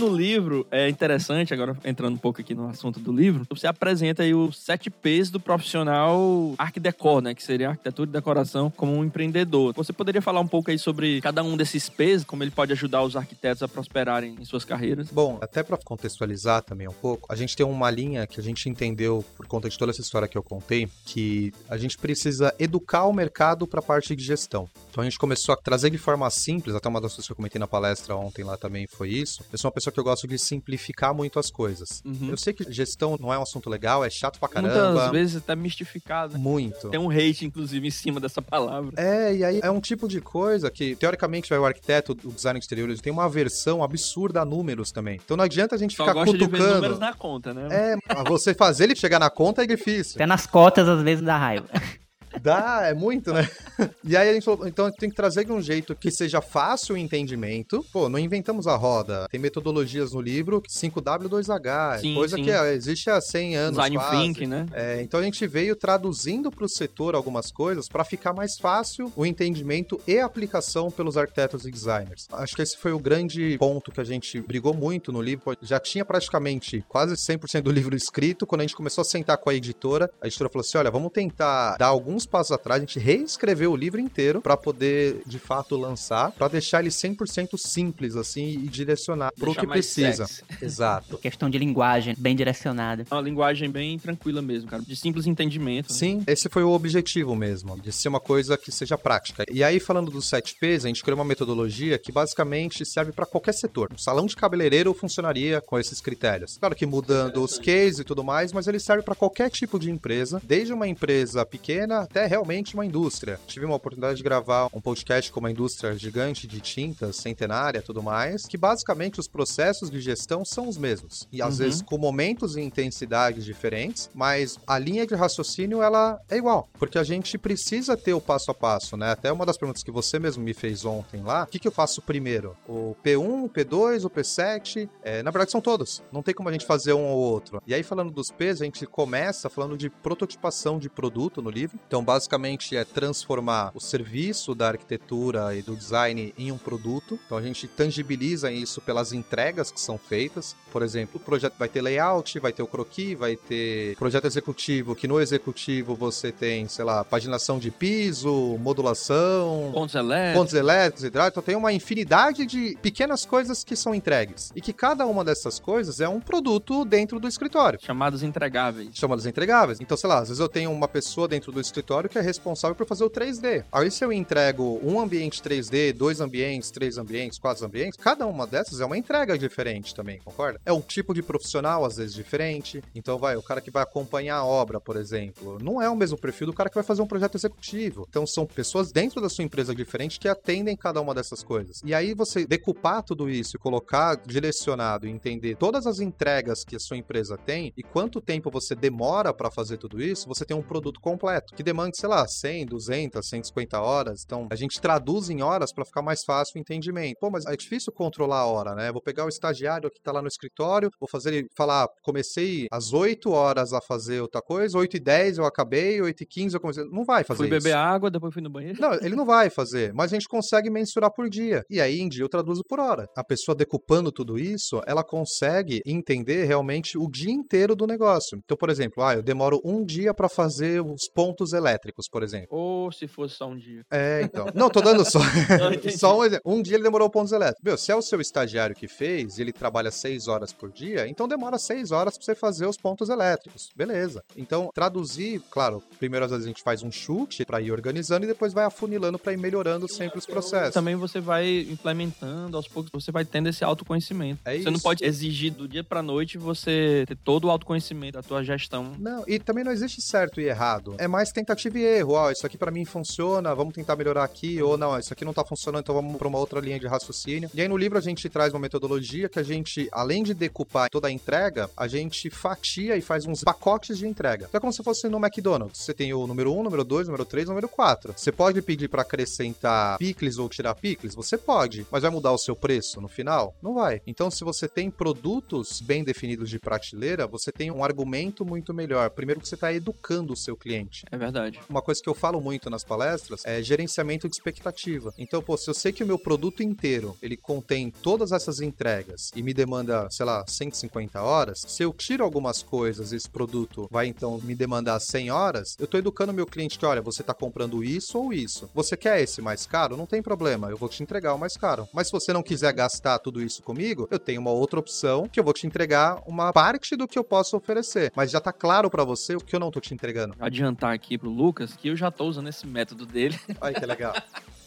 A: No livro, é interessante, agora entrando um pouco aqui no assunto do livro, você apresenta aí os sete P's do profissional arquidecor, né? Que seria arquitetura e decoração como um empreendedor. Você poderia falar um pouco aí sobre cada um desses P's, como ele pode ajudar os arquitetos a prosperarem em suas carreiras?
B: Bom, até para contextualizar também um pouco, a gente tem uma linha que a gente entendeu por conta de toda essa história que eu contei, que a gente precisa educar o mercado para a parte de gestão. Então a gente começou a trazer de forma simples, até uma das coisas que eu comentei na palestra ontem lá também foi isso. Eu sou uma pessoa que eu gosto de simplificar muito as coisas.
A: Uhum.
B: Eu sei que gestão não é um assunto legal, é chato pra
A: Muitas
B: caramba.
A: vezes até mistificado.
B: Muito.
A: Tem um hate, inclusive, em cima dessa palavra.
B: É, e aí é um tipo de coisa que, teoricamente, vai o arquiteto, o design exterior, ele tem uma aversão absurda a números também. Então não adianta a gente
A: Só
B: ficar
A: gosta de ver
B: cutucando.
A: números na conta, né?
B: É, você fazer ele chegar na conta é difícil.
C: Até nas cotas, às vezes, dá raiva. *laughs*
B: Dá, é muito, né? *laughs* E aí a gente falou, então tem que trazer de um jeito que seja fácil o entendimento. Pô, não inventamos a roda. Tem metodologias no livro, 5W2H,
A: Sim,
B: coisa
A: sim.
B: que existe há 100 anos
A: Design
B: quase.
A: Thinking, né?
B: É, então a gente veio traduzindo para o setor algumas coisas para ficar mais fácil o entendimento e aplicação pelos arquitetos e designers. Acho que esse foi o grande ponto que a gente brigou muito no livro. Já tinha praticamente quase 100% do livro escrito. Quando a gente começou a sentar com a editora, a editora falou assim: olha, vamos tentar dar alguns passos atrás. A gente reescreveu o livro inteiro para poder de fato lançar, para deixar ele 100% simples assim e direcionar para o que precisa.
A: sexy. *laughs*
B: Exato.
C: Questão de linguagem, bem direcionada.
A: Uma linguagem bem tranquila mesmo, cara. De simples entendimento. né?
B: Sim, esse foi o objetivo mesmo, de ser uma coisa que seja prática. E aí, falando dos 7Ps, a gente criou uma metodologia que basicamente serve para qualquer setor. Um salão de cabeleireiro funcionaria com esses critérios. Claro que mudando os cases e tudo mais, mas ele serve para qualquer tipo de empresa, desde uma empresa pequena até realmente uma indústria. Tive uma oportunidade de gravar um podcast com uma indústria gigante de tintas, centenária e tudo mais, que basicamente os processos de gestão são os mesmos. E às
A: Uhum.
B: vezes com momentos e intensidades diferentes, mas a linha de raciocínio ela é igual, porque a gente precisa ter o passo a passo, né? Até uma das perguntas que você mesmo me fez ontem lá, o que, que eu faço primeiro? O P1, o P2, o P7? É, na verdade são todos, não tem como a gente fazer um ou outro. E aí falando dos Ps, a gente começa falando de prototipação de produto no livro. Então basicamente é transformar o serviço da arquitetura e do design em um produto. Então a gente tangibiliza isso pelas entregas que são feitas. Por exemplo, o projeto vai ter layout, vai ter o croquis, vai ter projeto executivo, que no executivo você tem, sei lá, paginação de piso, modulação,
A: Pontos elétricos.
B: pontos elétricos, hidráulicos, então tem uma infinidade de pequenas coisas que são entregues. E que cada uma dessas coisas é um produto dentro do escritório.
A: Chamados entregáveis.
B: Chamadas entregáveis. Então, sei lá, às vezes eu tenho uma pessoa dentro do escritório que é responsável por fazer o 3D. Aí, se eu entrego um ambiente 3D, dois ambientes, três ambientes, quatro ambientes, cada uma dessas é uma entrega diferente também, concorda? É um tipo de profissional, às vezes, diferente. Então, vai, o cara que vai acompanhar a obra, por exemplo, não é o mesmo perfil do cara que vai fazer um projeto executivo. Então, são pessoas dentro da sua empresa diferente que atendem cada uma dessas coisas. E aí, você decupar tudo isso e colocar direcionado e entender todas as entregas que a sua empresa tem e quanto tempo você demora para fazer tudo isso, você tem um produto completo que demanda, sei lá, 100, 200, 150 horas. Então, a gente traduz em horas para ficar mais fácil o entendimento. Pô, mas é difícil controlar a hora, né? Vou pegar o estagiário que tá lá no escritório, vou fazer ele falar, comecei às 8 horas a fazer outra coisa, 8 e 10 eu acabei, 8 e 15 eu comecei. Não vai fazer
A: Fui
B: isso.
A: beber água, depois fui no banheiro.
B: Não, ele não vai fazer, mas a gente consegue mensurar por dia. E aí, em dia, eu traduzo por hora. A pessoa decupando tudo isso, ela consegue entender realmente o dia inteiro do negócio. Então, por exemplo, ah, eu demoro um dia para fazer os pontos elétricos, por exemplo.
A: Ou se fosse só um dia.
B: É, então. Não, tô dando só, *laughs* *laughs*
A: Não,
B: só um exemplo. Um dia ele demorou pontos elétricos. Meu, se é o seu estagiário que fez e ele trabalha seis horas por dia, então demora seis horas para você fazer os pontos elétricos. Beleza. Então, traduzir, claro, primeiro às vezes a gente faz um chute para ir organizando e depois vai afunilando para ir melhorando sempre os processos.
A: Também você vai implementando, aos poucos você vai tendo esse autoconhecimento.
B: É
A: você não
B: isso.
A: pode exigir do dia pra noite você ter todo o autoconhecimento da tua gestão.
B: Não, e também não existe certo e errado. É mais tentativa e erro. Ó, isso aqui pra mim funciona, vamos tentar melhorar aqui. Ou não, isso aqui não tá funcionando, então vamos pra uma outra linha de raciocínio. E aí no livro a gente traz uma metodologia que a gente, além de decupar toda a entrega, a gente fatia e faz uns pacotes de entrega. Então é como se fosse no McDonald's. Você tem o número 1, número 2, número 3, número 4. Você pode pedir pra acrescentar picles ou tirar picles? Você pode. Mas vai mudar o seu preço no final? Não vai. Então se você tem produtos bem definidos de prateleira, você tem um argumento muito melhor. Primeiro que você está educando o seu cliente.
A: É verdade.
B: Uma coisa que eu falo muito nas palestras é gerenciamento de expectativa. Então, pô, se eu sei que o meu produto inteiro, ele contém todas essas entregas e me demanda, sei lá, 150 horas, se eu tiro algumas coisas esse produto vai então me demandar 100 horas, eu tô educando meu cliente que, olha, você tá comprando isso ou isso. Você quer esse mais caro? Não tem problema, eu vou te entregar o mais caro. Mas se você não quiser gastar tudo isso comigo, eu tenho uma outra opção que eu vou te entregar uma parte do que eu posso oferecer. Mas já tá claro pra você o que eu não tô te entregando.
A: Adiantar aqui pro Lucas que eu já tô usando esse método dele.
B: Olha que legal.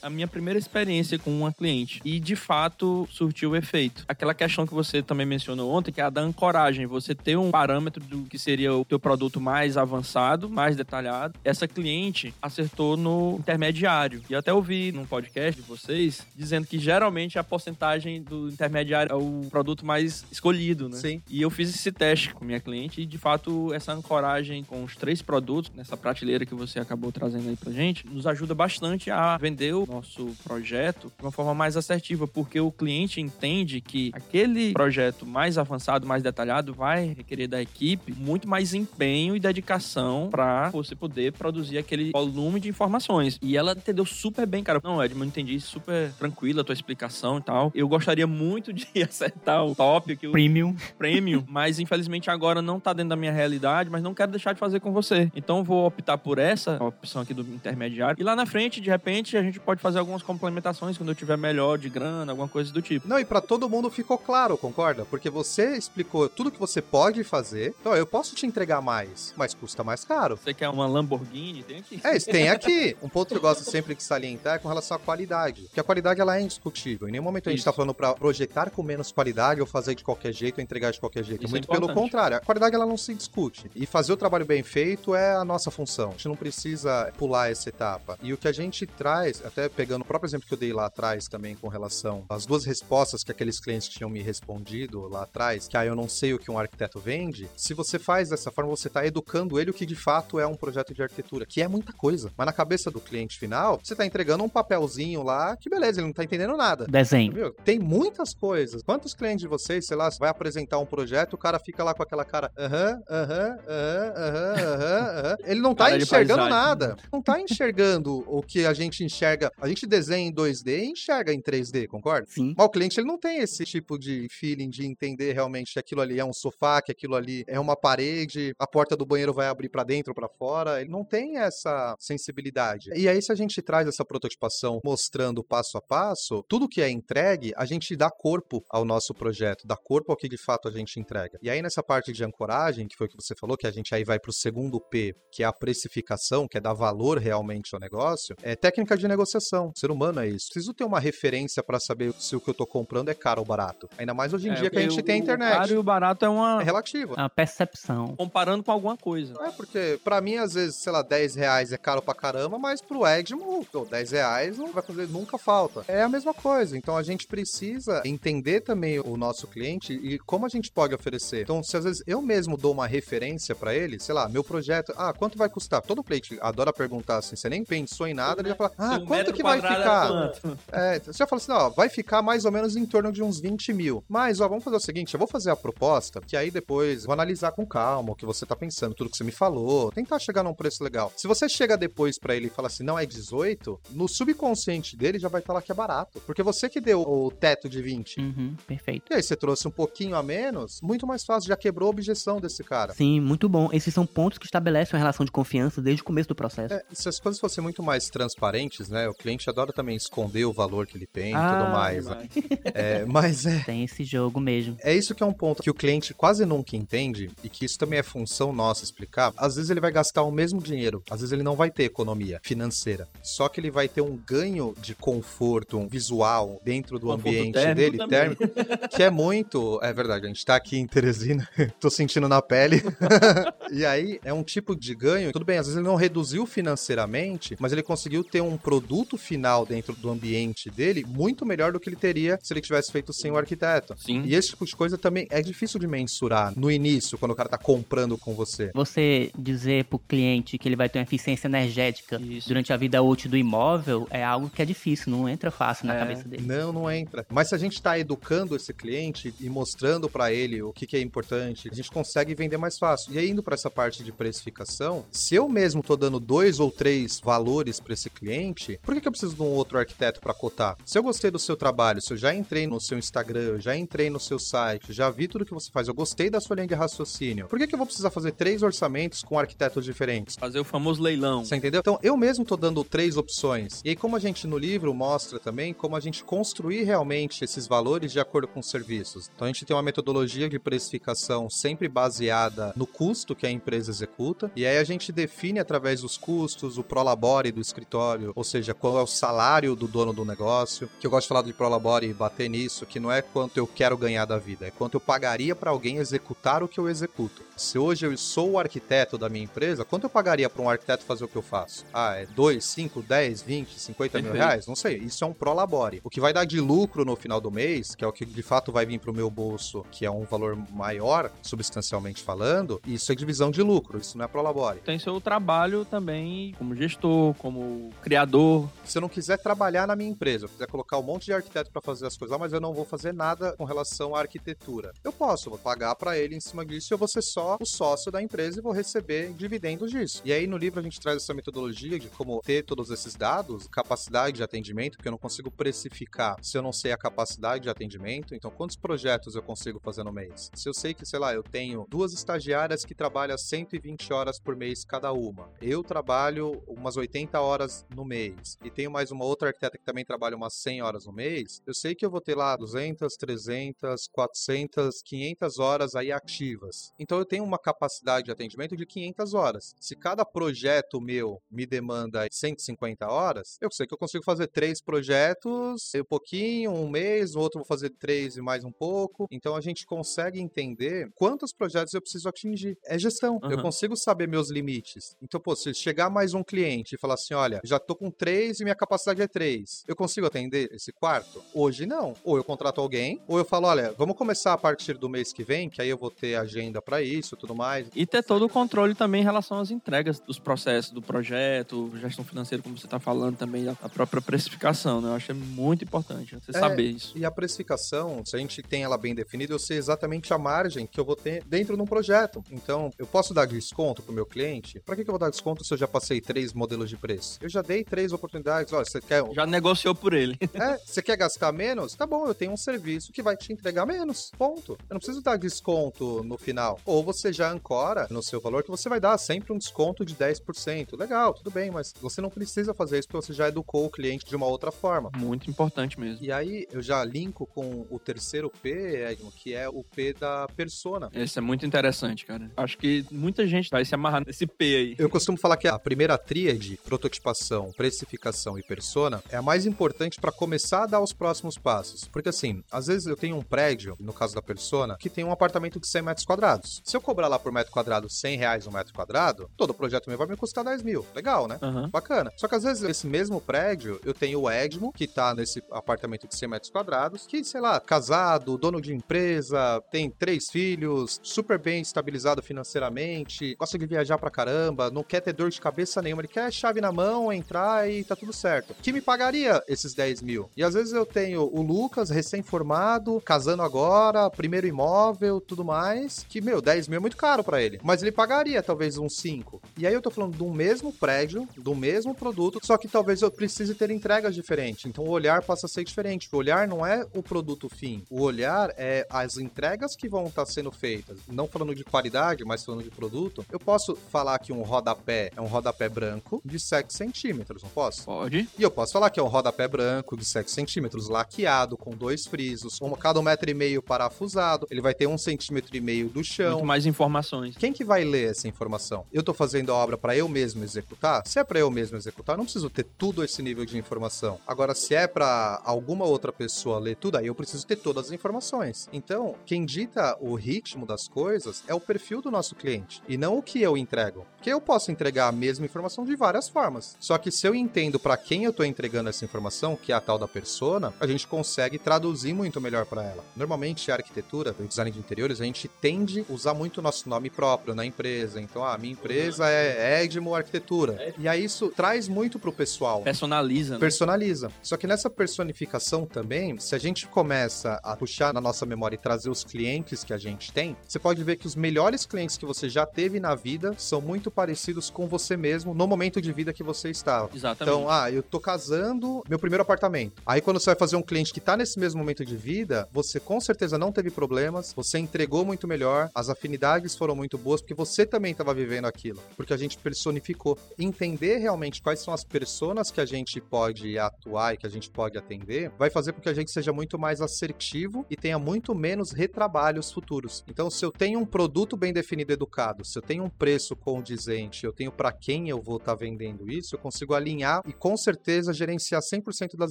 A: A minha primeira experiência com uma cliente. E de fato surtiu o efeito. Aquela questão que você também mencionou ontem, que é a da ancoragem. Você ter um parâmetro do que seria o teu produto mais avançado, mais detalhado. Essa cliente acertou no intermediário. E eu até ouvi num podcast de vocês dizendo que geralmente a porcentagem do intermediário é o produto mais escolhido, né?
B: Sim.
A: E eu fiz esse teste com minha cliente e de fato essa ancoragem com os três produtos nessa prateleira que você acabou trazendo aí pra gente nos ajuda bastante a vender o nosso projeto de uma forma mais assertiva, porque o cliente entende que aquele projeto mais avançado, mais detalhado vai requerer da equipe muito mais empenho e dedicação para você poder produzir aquele volume de informações. E ela entendeu super bem, cara. Não, Edmund, entendi super tranquila a tua explicação e tal. Eu gostaria muito de *laughs* acertar o top, que o
C: Premium.
A: prêmio, mas infelizmente agora não tá dentro da minha realidade, mas não quero deixar de fazer com você. Então vou optar por essa opção aqui do intermediário. E lá na frente, de repente, a gente pode fazer algumas complementações quando eu tiver melhor de grana, alguma coisa do tipo.
B: Não, e pra todo mundo ficou claro, concorda? Porque você explicou tudo que você pode fazer. Então, eu posso te entregar mais, mas custa mais caro.
A: Você quer uma Lamborghini? Tem aqui.
B: É, isso tem aqui. *laughs* Um ponto que eu gosto sempre de salientar é com relação à qualidade. Porque a qualidade ela é indiscutível. Em nenhum momento a gente
A: Isso.
B: tá falando pra projetar com menos qualidade ou fazer de qualquer jeito ou entregar de qualquer jeito.
A: Isso é
B: Muito pelo
A: importante.
B: contrário. A qualidade ela não se discute. E fazer o trabalho bem feito é a nossa função. A gente não precisa pular essa etapa. E o que a gente traz, até pegando o próprio exemplo que eu dei lá atrás também com relação às duas respostas que aqueles clientes tinham me respondido lá atrás, que ah, eu não sei o que um arquiteto vende. Se você faz dessa forma, você tá educando ele o que de fato é um projeto de arquitetura, que é muita coisa. Mas na cabeça do cliente final, você tá entregando um papelzinho lá, que beleza, ele não tá entendendo nada.
C: Desenho.
B: Viu? Tem muitas coisas. Quantos clientes de vocês, sei lá, vai apresentar um projeto, o cara fica lá com aquela cara, aham, aham, aham, aham, aham, aham. Ele não tá
A: de
B: enxergando nada. Não tá enxergando o que a gente enxerga. A gente desenha em 2D e enxerga em 3D, concorda?
C: Sim.
B: Mas o cliente ele não tem esse tipo de feeling de entender realmente que aquilo ali é um sofá, que aquilo ali é uma parede, a porta do banheiro vai abrir pra dentro ou pra fora. Ele não tem essa sensibilidade. E aí, se a gente traz essa prototipação mostrando passo a passo, tudo que é entregue, a gente dá corpo ao nosso projeto, dá corpo ao que de fato a gente entrega. E aí, nessa parte de ancoragem, que foi o que você falou, que a gente aí vai pro segundo P, que é a precificação, que é dar valor realmente ao negócio, é técnica de negociação. O ser humano é isso. Preciso ter uma referência pra saber se o que eu tô comprando é caro ou barato. Ainda mais hoje em dia que a gente
A: É, o-
B: tem a
A: O caro
B: internet.
A: e o barato é uma.
B: É relativo.
C: A percepção.
A: Comparando com alguma coisa.
B: É, porque pra mim, às vezes, sei lá, 10 reais é caro pra caramba, mas pro Edmo, pô, 10 reais não vai fazer nunca falta. É a mesma coisa. Então a gente precisa entender também o nosso cliente e como a gente pode oferecer. Então, se às vezes eu mesmo dou uma referência pra ele, sei lá, meu projeto, ah, quanto vai custar? Todo cliente adora perguntar assim, você nem pensou em nada, ele já fala, ah, quanto que vai ficar? É, você já fala assim, ó, vai ficar mais ou menos em torno de uns 20 mil. Mas, ó, vamos fazer o seguinte, eu vou fazer a proposta, que aí depois vou analisar com calma o que você tá pensando, tudo que você me falou, tentar chegar num preço legal. Se você chega depois pra ele e fala assim, não, é 18, no subconsciente dele já vai estar lá que é barato. Porque você que deu o teto de 20.
C: Uhum, perfeito.
B: E aí você trouxe um pouquinho a menos, muito mais fácil, já quebrou a objeção desse cara.
D: Sim, muito bom. Esses são pontos que estabelecem uma relação de confiança desde o começo do processo.
B: É, se as coisas fossem muito mais transparentes, né? O cliente adora também esconder o valor que ele tem e
A: Ah,
B: tudo mais. né? É, mas é,
C: Tem esse jogo mesmo.
B: É isso que é um ponto que o cliente quase nunca entende e que isso também é função nossa explicar. Às vezes ele vai gastar o mesmo dinheiro, às vezes ele não vai ter economia financeira, só que ele vai ter um ganho de conforto, um visual dentro do
A: Conforto
B: ambiente
A: térmico
B: dele,
A: também.
B: térmico, que é muito, é verdade, a gente tá aqui em Teresina, *laughs* tô sentindo na pele. *laughs* e aí é um tipo de ganho, tudo bem, às vezes ele não reduziu financeiramente, mas ele conseguiu ter um produto final dentro do ambiente dele muito melhor do que ele teria se ele tivesse feito sem o arquiteto.
A: Sim.
B: E esse tipo de coisa também é difícil de mensurar no início, quando o cara tá comprando com você.
C: Você dizer pro cliente que ele vai ter uma eficiência energética
A: Isso.
C: durante a vida útil do imóvel é algo que é difícil, não entra fácil na
A: É.
C: cabeça dele.
B: Não, não entra. Mas se a gente tá educando esse cliente e mostrando pra ele o que, que é importante, a gente consegue vender mais fácil. E aí, indo pra essa parte de precificação, se eu mesmo tô dando dois ou três valores pra esse cliente, por que, que eu preciso de um outro arquiteto pra cotar? Se eu gostei do seu trabalho, se eu já entrei no seu Instagram, já entrei no seu site, já vi tudo que você faz, eu gostei da sua linha de raciocínio, por que, que eu vou precisar fazer três orçamentos com arquitetos diferentes?
A: Fazer o famoso leilão.
B: Você entendeu? Então, eu mesmo tô dando três opções. E aí, como a gente no livro mostra também como a gente construir realmente esses valores de acordo com os serviços. Então, a gente tem uma metodologia de precificação sempre baseada no custo que a empresa executa. E aí, a gente define através dos custos o prolabore do escritório, ou seja, qual é o salário do dono do negócio. Que eu gosto de falar de Prolabore e bater nisso, que não é quanto eu quero ganhar da vida, é quanto eu pagaria para alguém executar o que eu executo. Se hoje eu sou o arquiteto da minha empresa, quanto eu pagaria para um arquiteto fazer o que eu faço? Ah, é 2, 5, 10, 20, 50 mil reais? Não sei. Isso é um Prolabore. O que vai dar de lucro no final do mês, que é o que de fato vai vir para o meu bolso, que é um valor maior, substancialmente falando, isso é divisão de lucro, isso não é Prolabore.
A: Tem seu trabalho também como gestor, como criador.
B: Se eu não quiser trabalhar na minha empresa, eu quiser colocar um monte de arquiteto para fazer as coisas lá, mas eu não vou fazer nada com relação à arquitetura. Eu posso, vou pagar para ele em cima disso eu vou ser só o sócio da empresa e vou receber dividendos disso. E aí no livro a gente traz essa metodologia de como ter todos esses dados, capacidade de atendimento, porque eu não consigo precificar se eu não sei a capacidade de atendimento. Então, quantos projetos eu consigo fazer no mês? Se eu sei que, sei lá, eu tenho duas estagiárias que trabalham 120 horas por mês cada uma. Eu trabalho umas 80 horas no mês e tenho mais uma outra arquiteta que também trabalha umas 100 horas no mês. Eu sei que eu vou ter lá 200, 300, 400, 500 horas aí ativas. Então eu tenho uma capacidade de atendimento de 500 horas. Se cada projeto meu me demanda 150 horas, eu sei que eu consigo fazer três projetos, um pouquinho, um mês, o outro vou fazer três e mais um pouco. Então a gente consegue entender quantos projetos eu preciso atingir. É gestão. Eu
A: Aham.
B: consigo saber meus limites. Então, pô, se chegar mais um cliente e falar assim, olha, já tô com três e minha capacidade é três, eu consigo atender esse quarto? Hoje não. Ou eu contrato alguém, ou eu falo, olha, vamos começar a partir do mês que vem, que aí eu vou ter agenda para isso e tudo mais.
A: E ter todo o controle também em relação às entregas dos processos, do projeto, gestão financeira, como você está falando também, da própria precificação, né? Eu acho é muito importante você
B: É,
A: saber isso.
B: E a precificação, se a gente tem ela bem definida, eu sei exatamente a margem que eu vou ter dentro de um projeto. Então, eu posso dar desconto pro meu cliente? Para que, que eu vou dar desconto se eu já passei três modelos de preço? Eu já dei três oportunidades. Olha, você quer,
A: Já negociou por ele. *laughs*
B: é, você quer gastar menos? Tá bom, eu tenho um serviço que vai te entregar menos. Ponto. Eu não preciso dar desconto no final. Ou você já ancora no seu valor que você vai dar sempre um desconto de 10%. Legal, tudo bem, mas você não precisa fazer isso porque você já educou o cliente de uma outra forma.
A: Muito importante mesmo.
B: E aí eu já linko com o terceiro P, Edmo, que é o P da persona.
A: Esse é muito interessante, cara. Acho que muita gente vai se amarrar nesse P aí.
B: Eu costumo falar que a primeira tríade, prototipação, precificação e persona, é a mais importante para começar a dar os próximos passos. Porque assim, às vezes eu tenho um prédio, no caso da persona, que tem um apartamento de 100 metros quadrados. Se eu cobrar lá por metro quadrado 100 reais um metro quadrado, todo projeto meu vai me custar 10 mil. Legal, né?
A: Aham.
B: Bacana. Só que às vezes esse mesmo prédio, eu tenho o Edmo, que tá nesse apartamento de 100 metros quadrados, que, sei lá, casado, dono de empresa, tem três filhos, super bem estabilizado financeiramente, gosta de viajar pra caramba, não quer ter dor de cabeça nenhuma, ele quer chave na mão, entrar e tá tudo certo. Que me pagaria esses 10 mil? E às vezes eu tenho o Lucas, recém-formado, casando agora, primeiro imóvel, tudo mais, que, meu, 10 mil é muito caro pra ele. Mas ele pagaria talvez uns 5. E aí eu tô falando do mesmo prédio, do mesmo produto, só que talvez eu precise ter entregas diferentes. Então o olhar passa a ser diferente. O olhar não é o produto fim. O olhar é as entregas que vão estar sendo feitas. Não falando de qualidade, mas falando de produto. Eu posso falar que um rodapé é um rodapé branco de 7 centímetros, não posso?
A: Pode.
B: E eu posso falar que é um rodapé branco de 7 centímetros, laqueado, com dois frisos, um, cada um metro e meio parafusado. Ele vai ter um centímetro e meio do chão.
A: Muito mais informações.
B: Quem que vai ler essa informação? Eu tô fazendo a obra para eu mesmo executar? Se é para eu mesmo executar, não preciso ter tudo esse nível de informação. Agora, se é para alguma outra pessoa ler tudo, aí eu preciso ter todas as informações. Então, quem dita o ritmo das coisas é o perfil do nosso cliente e não o que eu entrego. Porque eu posso entregar a mesma informação de várias formas. Só que se eu entendo para quem eu tô entregando essa informação, que é a tal da persona, a gente consegue traduzir muito melhor para ela. Normalmente, a arquitetura, o design de interiores, a gente tende a usar muito o nosso nome próprio na empresa. Então, ah, minha empresa é Edmo Arquitetura. E aí isso traz muito pro pessoal.
A: Personaliza, né?
B: Personaliza. Só que nessa personificação também, se a gente começa a puxar na nossa memória e trazer os clientes que a gente tem, você pode ver que os melhores clientes que você já teve na vida são muito parecidos com você mesmo no momento de vida que você estava.
A: Exatamente.
B: Então, ah, eu tô casando, meu primeiro apartamento. Aí quando você vai fazer um cliente que tá nesse mesmo momento de vida, você com certeza não teve problemas, você entregou muito melhor, as afinidades foram muito boas, porque você também estava vivendo aquilo. Porque a gente personificou. Entender realmente quais são as personas que a gente pode atuar e que a gente pode atender, vai fazer com que a gente seja muito mais assertivo e tenha muito menos retrabalhos futuros. Então, se eu tenho um produto bem definido educado, se eu tenho um preço condizente, eu tenho para quem eu vou estar vendendo isso, eu consigo alinhar e com certeza, gerenciar 100% das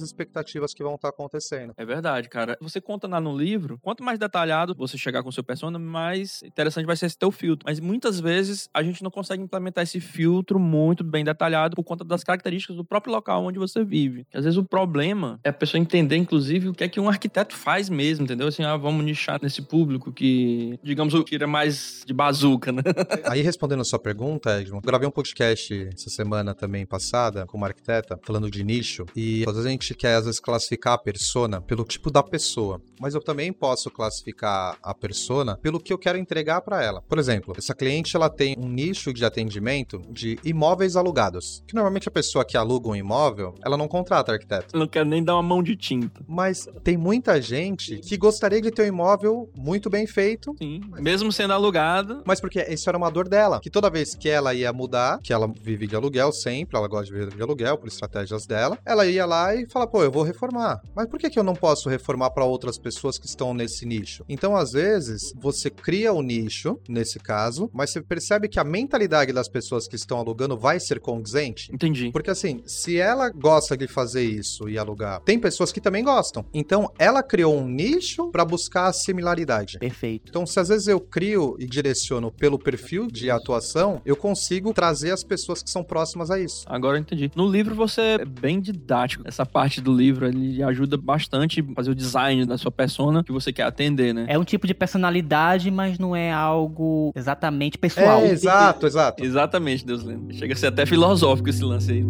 B: expectativas que vão estar acontecendo.
A: É verdade, cara. Você conta lá no livro, quanto mais detalhado você chegar com o seu persona, mais interessante vai ser esse teu filtro. Mas muitas vezes a gente não consegue implementar esse filtro muito bem detalhado por conta das características do próprio local onde você vive. Às vezes o problema é a pessoa entender, inclusive, o que é que um arquiteto faz mesmo, entendeu? Assim, ah, vamos nichar nesse público que, digamos, o tira mais de bazuca, né?
B: Aí, respondendo a sua pergunta, Edmund, gravei um podcast essa semana também passada com uma arquiteta falando de nicho e às vezes a gente quer às vezes classificar a persona pelo tipo da pessoa, mas eu também posso classificar a persona pelo que eu quero entregar para ela. Por exemplo, essa cliente ela tem um nicho de atendimento de imóveis alugados, que normalmente a pessoa que aluga um imóvel, ela não contrata arquiteto.
A: Não quero nem dar uma mão de tinta.
B: Mas tem muita gente que gostaria de ter um imóvel muito bem feito,
A: Sim. Mesmo sendo alugado,
B: mas porque isso era uma dor dela. Que toda vez que ela ia mudar, que ela vive de aluguel sempre, ela gosta de viver de aluguel por estratégias dela, ela ia lá e fala, pô, eu vou reformar. Mas por que, que eu não posso reformar para outras pessoas que estão nesse nicho? Então, às vezes, você cria o um nicho, nesse caso, mas você percebe que a mentalidade das pessoas que estão alugando vai ser condizente.
A: entendi.
B: Porque assim, se ela gosta de fazer isso e alugar, tem pessoas que também gostam. Então, ela criou um nicho para buscar a similaridade.
D: Perfeito.
B: Então, se às vezes eu crio e direciono pelo perfil de atuação, eu consigo trazer as pessoas que são próximas a isso.
A: Agora eu entendi. No livro você é bem didático. Essa parte do livro ele ajuda bastante a fazer o design da sua persona que você quer atender, né?
C: É um tipo de personalidade, mas não é algo exatamente pessoal.
B: É, exato, exato.
A: Exatamente, Deus lembra. Chega a ser até filosófico esse lance aí.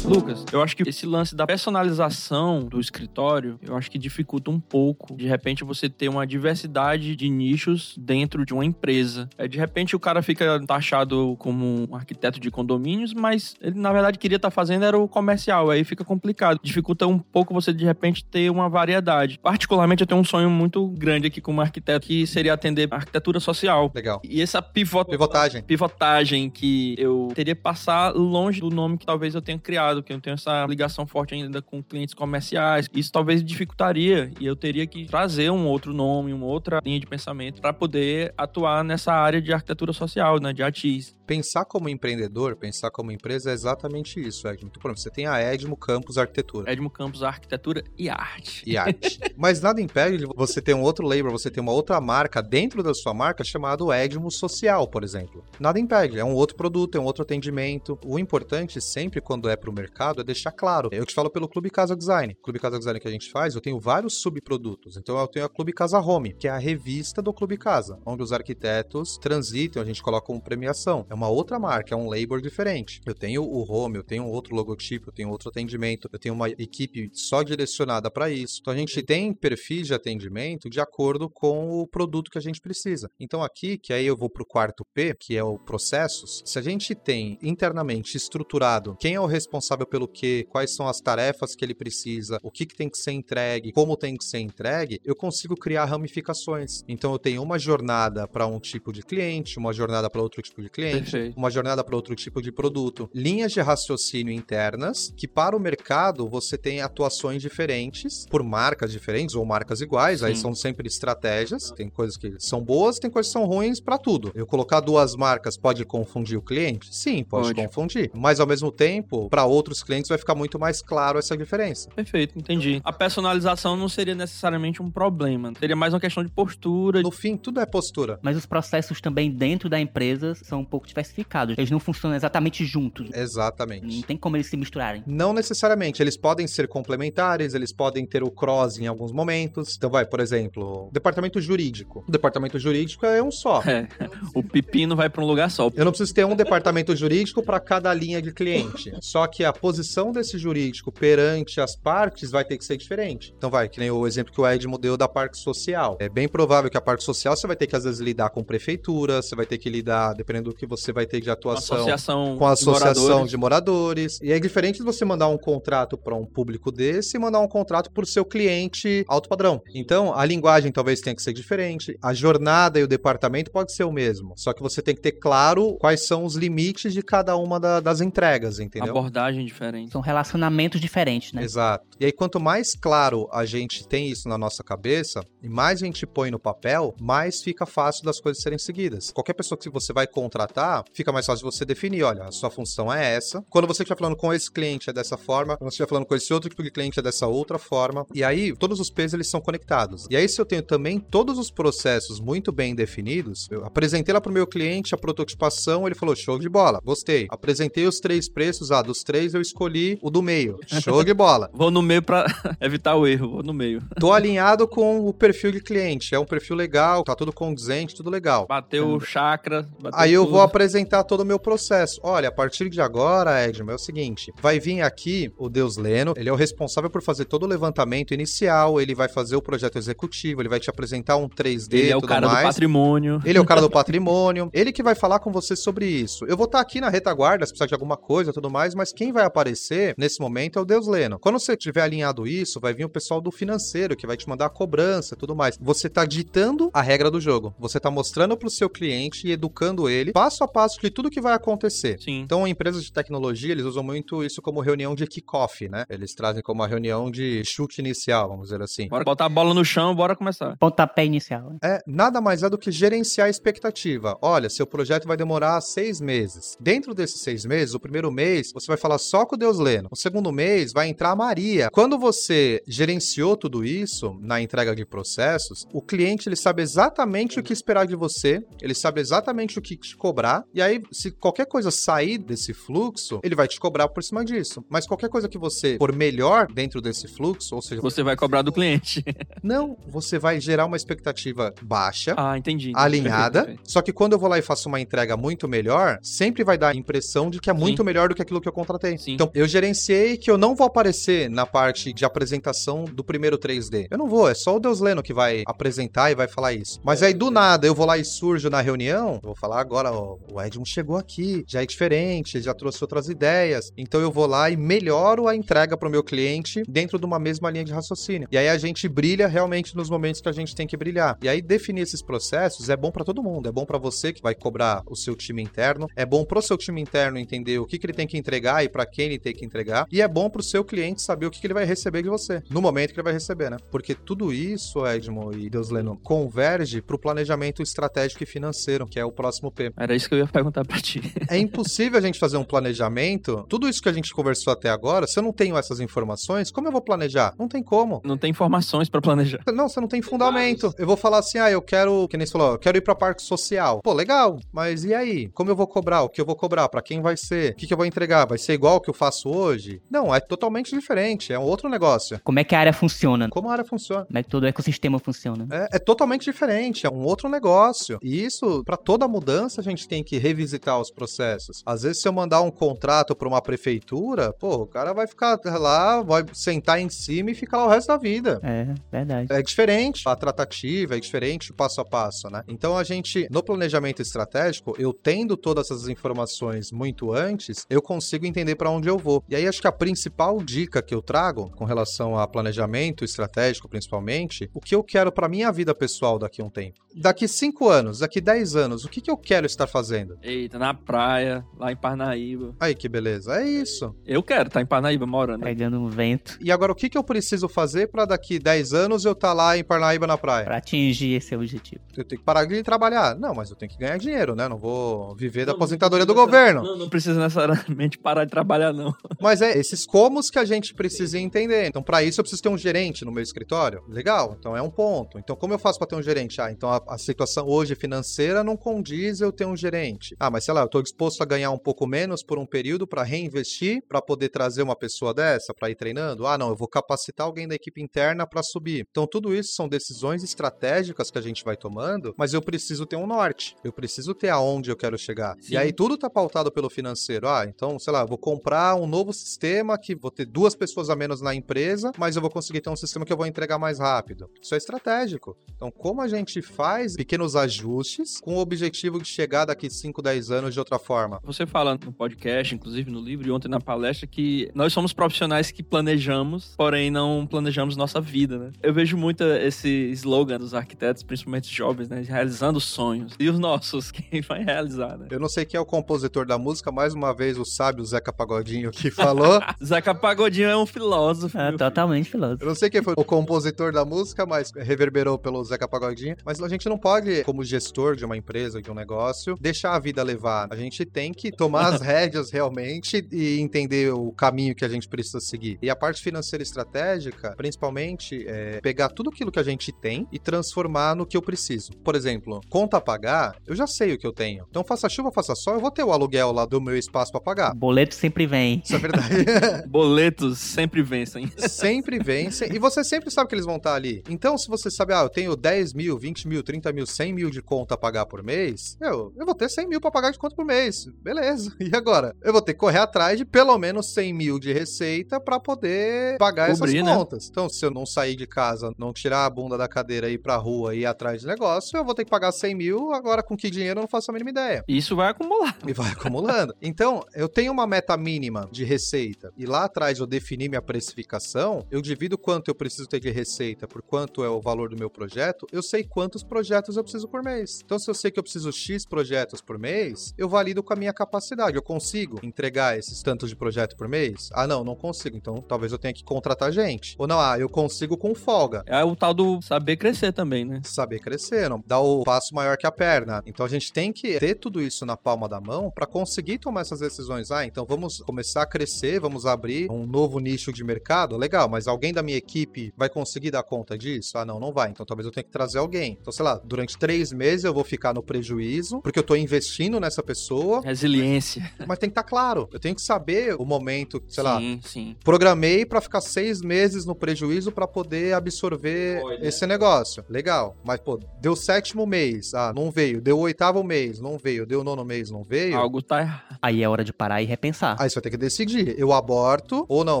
A: Lucas, eu acho que esse lance da personalização do escritório, eu acho que dificulta um pouco. De repente você ter uma diversidade de nichos dentro de uma empresa. É, de repente o cara fica taxado como um arquiteto de condomínios, mas ele na verdade queria estar fazendo era o comercial. Aí fica complicado. Dificulta um pouco você de repente ter uma variedade. Particularmente eu tenho um sonho muito grande aqui como arquiteto que seria atender a arquitetura social.
B: Legal.
A: E essa pivot...
B: Pivotagem.
A: pivotagem que eu teria que passar longe do nome que talvez eu tenha criado, que eu não tenho essa ligação forte ainda com clientes comerciais. Isso talvez dificultaria e eu teria que trazer um outro nome, uma outra linha de pensamento para poder atuar nessa área de arquitetura social, né, de ATIS.
B: Pensar como empreendedor, pensar como empresa é exatamente isso, Edmo. Por exemplo, você tem a Edmo Campus Arquitetura.
A: Edmo Campos Arquitetura e Arte.
B: E arte. *laughs* Mas nada impede de você ter um outro label, você ter uma outra marca dentro da sua marca chamado Edmo Social, por exemplo. Nada impede, é um outro produto, é um outro atendimento. O importante sempre quando é para o mercado é deixar claro. Eu te falo pelo Clube Casa Design. O Clube Casa Design que a gente faz, eu tenho vários subprodutos. Então eu tenho a Clube Casa Home, que é a revista do Clube Casa, onde os arquitetos transitam, a gente coloca como premiação. É uma outra marca, é um label diferente. Eu tenho o home, eu tenho outro logotipo, eu tenho outro atendimento, eu tenho uma equipe só direcionada para isso. Então a gente tem perfis de atendimento de acordo com o produto que a gente precisa. Então aqui, que aí eu vou para o quarto P, que é o processos, se a gente tem internamente estruturado quem é o responsável pelo que, quais são as tarefas que ele precisa, o que, que tem que ser entregue, como tem que ser entregue, eu consigo criar ramificações. Então eu tenho uma jornada para um tipo de cliente, uma jornada para outro tipo de cliente,
A: Perfeito.
B: uma jornada para outro tipo de produto. Linhas de raciocínio internas que para o mercado você tem atuações diferentes por marcas diferentes ou marcas iguais, aí
A: Sim.
B: são sempre estratégias. Tem coisas que são boas, tem coisas que são ruins para tudo. Eu colocar duas marcas pode confundir o cliente? Sim, pode,
A: Pode.
B: confundir. Mas ao mesmo tempo, para outros clientes vai ficar muito mais claro essa diferença.
A: Perfeito, entendi. A personalização não seria necessariamente um problema. Seria mais uma questão de postura.
B: No fim, tudo é postura.
C: Mas os processos também dentro da empresa são um pouco diversificados. Eles não funcionam exatamente juntos.
B: Exatamente.
C: Não tem como eles se misturarem.
B: Não necessariamente, eles podem ser complementares, eles podem ter o cross em alguns momentos. Então vai, por exemplo, departamento jurídico. O departamento jurídico é um só.
A: É, o pepino vai para um lugar só.
B: Eu não preciso ter um departamento jurídico para cada linha de cliente. Só que a posição desse jurídico perante as partes vai ter que ser diferente. Então vai, que nem o exemplo que o Edmo deu da parte social. É bem provável que a parte social você vai ter que às vezes lidar com prefeitura, você vai ter que lidar, dependendo do que você vai ter de atuação,
A: Associação
B: com a associação
A: moradores.
B: de moradores. E é diferente de você mandar um contrato para um público desse e mandar um contrato para o seu cliente alto padrão. Então, a linguagem talvez tenha que ser diferente, a jornada e o departamento pode ser o mesmo. Só que você tem que ter claro quais são os limites de cada uma da- das entregas, entendeu?
A: abordagem linguagem diferente.
C: São relacionamentos diferentes, né?
B: Exato. E aí, quanto mais claro a gente tem isso na nossa cabeça, e mais a gente põe no papel, mais fica fácil das coisas serem seguidas. Qualquer pessoa que você vai contratar, fica mais fácil você definir, olha, a sua função é essa. Quando você estiver falando com esse cliente é dessa forma, quando você estiver falando com esse outro cliente é dessa outra forma. E aí, todos os pesos eles são conectados. E aí, se eu tenho também todos os processos muito bem definidos, eu apresentei lá para o meu cliente a prototipação, ele falou, show de bola, gostei. Apresentei os três preços, ah, dos três eu escolhi o do meio. Show de bola. *laughs*
A: Vou no meio para *laughs* evitar o erro, vou no meio.
B: Tô alinhado com o perfil de cliente, é um perfil legal, tá tudo condizente, tudo legal.
A: Bateu o chakra. Bateu
B: Aí eu
A: tudo.
B: vou apresentar todo o meu processo. Olha, a partir de agora, Edmund, é o seguinte: vai vir aqui o Deus Leno, ele é o responsável por fazer todo o levantamento inicial, ele vai fazer o projeto executivo, ele vai te apresentar um 3D
A: Ele é o cara
B: mais.
A: do patrimônio.
B: Ele é o cara do *laughs* patrimônio. Ele que vai falar com você sobre isso. Eu vou estar aqui na retaguarda, se precisar de alguma coisa e tudo mais, mas quem vai aparecer nesse momento é o Deus Leno. Quando você tiver alinhado isso, vai vir o pessoal do financeiro, que vai te mandar a cobrança e tudo mais. Você tá ditando a regra do jogo. Você tá mostrando pro seu cliente e educando ele passo a passo de tudo que vai acontecer.
A: Sim.
B: Então, empresas de tecnologia, eles usam muito isso como reunião de kickoff, né? Eles trazem como uma reunião de chute inicial, vamos dizer assim.
A: Bora botar a bola no chão, bora começar.
C: Pontapé inicial. né?
B: É, nada mais é do que gerenciar a expectativa. Olha, seu projeto vai demorar seis meses. Dentro desses seis meses, o primeiro mês, você vai falar só com o Deus Leno. O segundo mês, vai entrar a Maria. Quando você gerenciou tudo isso na entrega de processos, o cliente ele sabe exatamente o que esperar de você, ele sabe exatamente o que te cobrar, e aí, se qualquer coisa sair desse fluxo, ele vai te cobrar por cima disso. Mas qualquer coisa que você for melhor dentro desse fluxo, ou seja,
A: Você vai cobrar do cliente. *laughs*
B: não, você vai gerar uma expectativa baixa
A: Ah, entendi.
B: alinhada.
A: Perfeito, perfeito.
B: Só que quando eu vou lá e faço uma entrega muito melhor, sempre vai dar a impressão de que é muito melhor do que aquilo que eu contratei.
A: Sim.
B: Então, eu gerenciei que eu não vou aparecer na parte de apresentação do primeiro 3D. Eu não vou, é só o Deus Leno que vai apresentar e vai falar isso. Mas aí do nada eu vou lá e surjo na reunião, eu vou falar agora, ó, o Edmund chegou aqui, já é diferente, já trouxe outras ideias. Então eu vou lá e melhoro a entrega para o meu cliente dentro de uma mesma linha de raciocínio. E aí a gente brilha realmente nos momentos que a gente tem que brilhar. E aí definir esses processos é bom para todo mundo. É bom para você que vai cobrar o seu time interno, é bom pro seu time interno entender o que, que ele tem que entregar e para quem ele tem que entregar, e é bom pro seu cliente saber o que, que ele vai receber de você no momento que ele vai receber, né? Porque tudo isso, Edmo e Deus Leno, converge pro planejamento estratégico e financeiro, que é o próximo P.
A: Era isso que eu ia perguntar pra ti.
B: É impossível a gente fazer um planejamento. Tudo isso que a gente conversou até agora, se eu não tenho essas informações, como eu vou planejar? Não tem como.
A: Não tem informações pra planejar.
B: Não, você não tem fundamento. Eu vou falar assim, ah, eu quero, que nem você falou, eu quero ir pra parque social. Pô, legal, mas e aí? Como eu vou cobrar? O que eu vou cobrar? Pra quem vai ser? O que, que eu vou entregar? Vai ser igual ao que eu faço hoje? Não, é totalmente diferente. É um outro negócio.
C: Como é que a área funciona?
B: Como a área funciona?
C: Como é que todo o ecossistema funciona?
B: É, é totalmente diferente, é um outro negócio. E isso, para toda mudança, a gente tem que revisitar os processos. Às vezes, se eu mandar um contrato para uma prefeitura, pô, o cara vai ficar lá, vai sentar em cima e ficar lá o resto da vida.
C: É, verdade.
B: É diferente a tratativa, é diferente o passo a passo, né? Então a gente, no planejamento estratégico, eu tendo todas essas informações muito antes, eu consigo entender para onde eu vou. E aí acho que a principal dica que eu trago com relação a planejamento estratégico, principalmente, o que eu quero para minha vida pessoal daqui a um tempo. Daqui cinco anos, daqui 10 anos, o que, que eu quero estar fazendo?
A: Eita, na praia, lá em Parnaíba.
B: Aí que beleza, é isso.
A: Eu quero estar em Parnaíba morando.
C: Pegando um vento
B: E agora o que, que eu preciso fazer para daqui 10 anos eu estar lá em Parnaíba na praia?
C: pra atingir esse objetivo.
B: Eu tenho que parar de trabalhar. Não, mas eu tenho que ganhar dinheiro, né? Não vou viver da
A: Não,
B: aposentadoria do
A: não
B: governo.
A: Não, não precisa necessariamente parar de trabalhar, não.
B: Mas é esses comos que a gente precisa entender. Então, para isso, eu preciso ter um gerente no meu escritório. Legal, então é um ponto. Então, como eu faço para ter um gerente? Ah, então a, a situação hoje financeira não condiz eu ter um gerente. Ah, mas sei lá, eu estou disposto a ganhar um pouco menos por um período para reinvestir, para poder trazer uma pessoa dessa, para ir treinando. Ah, não, eu vou capacitar alguém da equipe interna para subir. Então, tudo isso são decisões estratégicas que a gente vai tomando, mas eu preciso ter um norte. Eu preciso ter aonde eu quero chegar.
A: Sim.
B: E aí tudo tá pautado pelo financeiro. Ah, então, sei lá, eu vou comprar um novo sistema que vou ter duas pessoas a menos na empresa, mas eu vou conseguir ter um sistema que eu vou entregar mais rápido. Isso é estratégico. Então, como a gente faz pequenos ajustes com o objetivo de chegar daqui 5, 10 anos de outra forma?
A: Você fala no podcast, inclusive no livro e ontem na palestra, que nós somos profissionais que planejamos, porém não planejamos nossa vida, né? Eu vejo muito esse slogan dos arquitetos, principalmente jovens, né? Realizando sonhos. E os nossos, *laughs* quem vai realizar, né?
B: Eu não sei quem é o compositor da música, mais uma vez o sábio Zeca Pagodinho que falou. *laughs*
A: Zeca Pagodinho é um filósofo.
C: É, totalmente filósofo.
B: Eu não sei quem foi o compositor da música, mas reverberou pelo Zeca Pagodinho. Mas a gente não pode, como gestor de uma empresa, de um negócio, deixar a vida levar. A gente tem que tomar as *laughs* rédeas realmente e entender o caminho que a gente precisa seguir. E a parte financeira estratégica, principalmente, é pegar tudo aquilo que a gente tem e transformar no que eu preciso. Por exemplo, conta a pagar, eu já sei o que eu tenho. Então, faça chuva, faça sol, eu vou ter o aluguel lá do meu espaço para pagar.
C: Boleto sempre vem.
B: Isso é verdade. *laughs*
A: Boletos sempre vencem.
B: sempre vencem. E você sempre sabe que eles vão estar ali. Então, se você sabe, ah, eu tenho 10 mil, 20 mil, 30 mil, 100 mil de conta a pagar por mês, eu, eu vou ter 100 mil pra pagar de conta por mês. Beleza. *laughs* E agora? Eu vou ter que correr atrás de pelo menos 100 mil de receita pra poder pagar
A: Cobrir,
B: essas
A: né?
B: contas. Então, se eu não sair de casa, não tirar a bunda da cadeira e ir pra rua e ir atrás de negócio, eu vou ter que pagar 100 mil. Agora, com que dinheiro eu não faço a mínima ideia.
A: Isso vai acumular.
B: E vai acumulando. Então, eu tenho uma meta mínima de receita. E lá atrás eu defini minha precificação. Eu divido quanto eu preciso ter de receita por quanto é o valor do meu projeto. Eu sei quantos projetos eu preciso por mês. Então, se eu sei que eu preciso X projetos por mês, eu valido com a minha capacidade. Eu consigo entregar esses tantos de projeto por mês? Ah, não, não consigo. Então, talvez eu tenha que contratar gente. Ou não, ah, eu consigo com folga
A: É o tal do saber crescer também, né?
B: saber crescer, não dar o passo maior que a perna. Então a gente tem que ter tudo isso na palma da mão para conseguir tomar essas decisões. Ah, então vamos começar a crescer, vamos abrir um novo nicho de mercado. Legal, mas alguém da minha equipe vai conseguir dar conta disso? Ah, não, não vai. Então talvez eu tenha que trazer alguém. Então, sei lá, durante três meses eu vou ficar no prejuízo porque eu tô investindo nessa pessoa,
A: Resiliência.
B: mas tem que estar claro. Eu tenho que saber o momento, sei lá,
A: sim, sim.
B: Programei pra ficar seis meses no prejuízo pra poder absorver
A: Olha.
B: esse negócio. Legal. Mas, pô, deu sétimo mês, ah, não veio. Deu oitavo mês, não veio. Deu nono mês, não veio.
A: Algo tá errado.
D: Aí é hora de parar e repensar.
B: Aí você vai ter que decidir. Eu aborto ou não,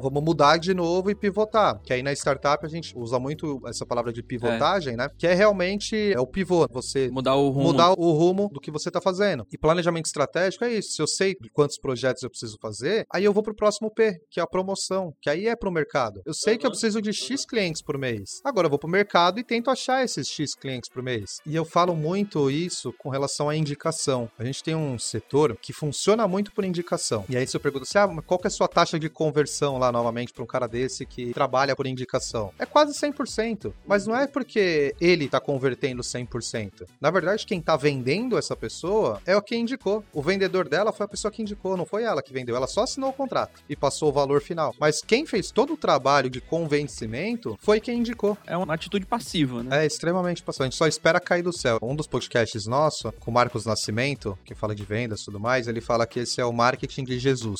B: vamos mudar de novo e pivotar. Que aí na startup a gente usa muito essa palavra de pivotagem, né? Que é realmente é o pivô. Você
A: Mudar o rumo.
B: mudar o rumo do que você tá fazendo. E planejamento estratégico é isso. Se eu sei de quantos projetos eu preciso fazer, aí eu vou pro próximo P, que é a promoção, que aí é pro mercado. Eu sei que eu preciso de X clientes por mês. Agora eu vou pro mercado e tento achar esses X clientes por mês. E eu falo muito isso com relação à indicação. A gente tem um setor que funciona muito por indicação. E aí se eu pergunto assim, ah, qual que é a sua taxa de conversão lá novamente para um cara desse que trabalha por indicação? É quase 100%. Mas não é porque ele tá convertendo 100%. Na verdade, quem tá vendendo essa pessoa é o que indicou. O vendedor dela foi a pessoa que indicou, não foi ela que vendeu. Ela só assinou o contrato e passou o valor final. Mas quem fez todo o trabalho de convencimento foi quem indicou.
A: É uma atitude passiva, né?
B: É extremamente passivo. A gente só espera cair do céu. Um dos podcasts nosso, com o Marcos Nascimento, que fala de vendas e tudo mais, ele fala que esse é o marketing de Jesus.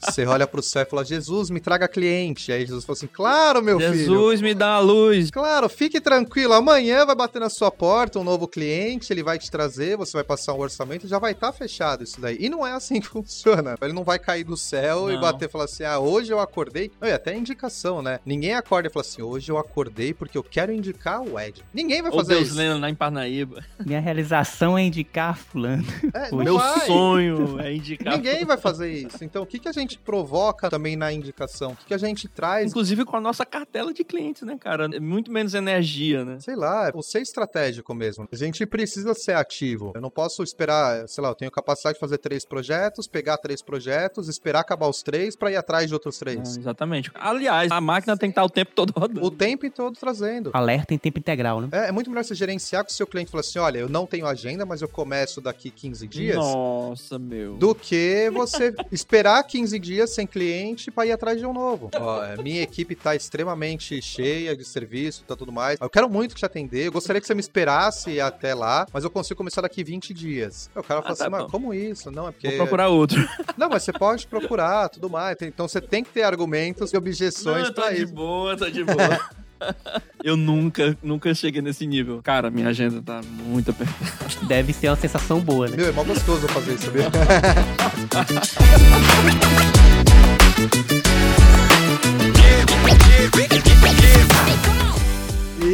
B: Você olha pro céu e fala, Jesus, me traga cliente. Aí Jesus fala assim, claro, meu filho.
A: Jesus me dá a luz.
B: Claro, fique tranquilo. Amanhã vai bater na sua porta um novo cliente, ele vai te trazer, você vai passar um orçamento, já vai estar fechado isso daí. E não é assim que *laughs* funciona. Ele não vai cair do céu e
A: Não.
B: bater e falar assim: ah, hoje eu acordei. Não, e até indicação, né? Ninguém acorda e fala assim: hoje eu acordei porque eu quero indicar o Ed. Ninguém vai
A: Ou
B: fazer
A: Deus
B: isso.
A: lendo lá em Parnaíba.
C: Minha realização é indicar fulano.
B: É,
A: Meu
B: vai.
A: sonho é indicar.
B: Ninguém vai fazer isso. Então, o que, que a gente provoca também na indicação? O que, que a gente traz
A: Inclusive com a nossa cartela de clientes, né, cara? É muito menos energia, né?
B: Sei lá, ou ser estratégico mesmo. A gente precisa ser ativo. Eu não posso esperar, sei lá, eu tenho capacidade de fazer três projetos, pegar três projetos, esperar acabar os três pra ir atrás de outros
A: É,
B: três.
A: exatamente. Aliás, a máquina tem que estar o tempo todo rodando.
B: O tempo todo trazendo.
D: Alerta em tempo integral, né?
B: É, é muito melhor você gerenciar com o seu cliente e falar assim: olha, eu não tenho agenda, mas eu começo daqui 15 dias.
A: Nossa, meu.
B: Do que você esperar 15 dias sem cliente pra ir atrás de um novo. Ó, é, minha equipe tá extremamente cheia de serviço e tá tudo mais. Eu quero muito te atender. Eu gostaria que você me esperasse até lá, mas eu consigo começar daqui 20 dias. Aí O cara fala
A: Ah, tá
B: assim, mas como isso? Não, é porque.
A: Vou procurar outro. *laughs*
B: Não, mas você pode procurar, tudo mais. Então você tem que ter argumentos e objeções
A: Não, tá
B: pra
A: de
B: isso.
A: boa, tá de boa. *laughs* Eu nunca, nunca cheguei nesse nível. Cara, minha agenda tá muito apertada.
D: Deve ser uma sensação boa, né?
B: Meu, é mó gostoso fazer isso, sabia? *laughs*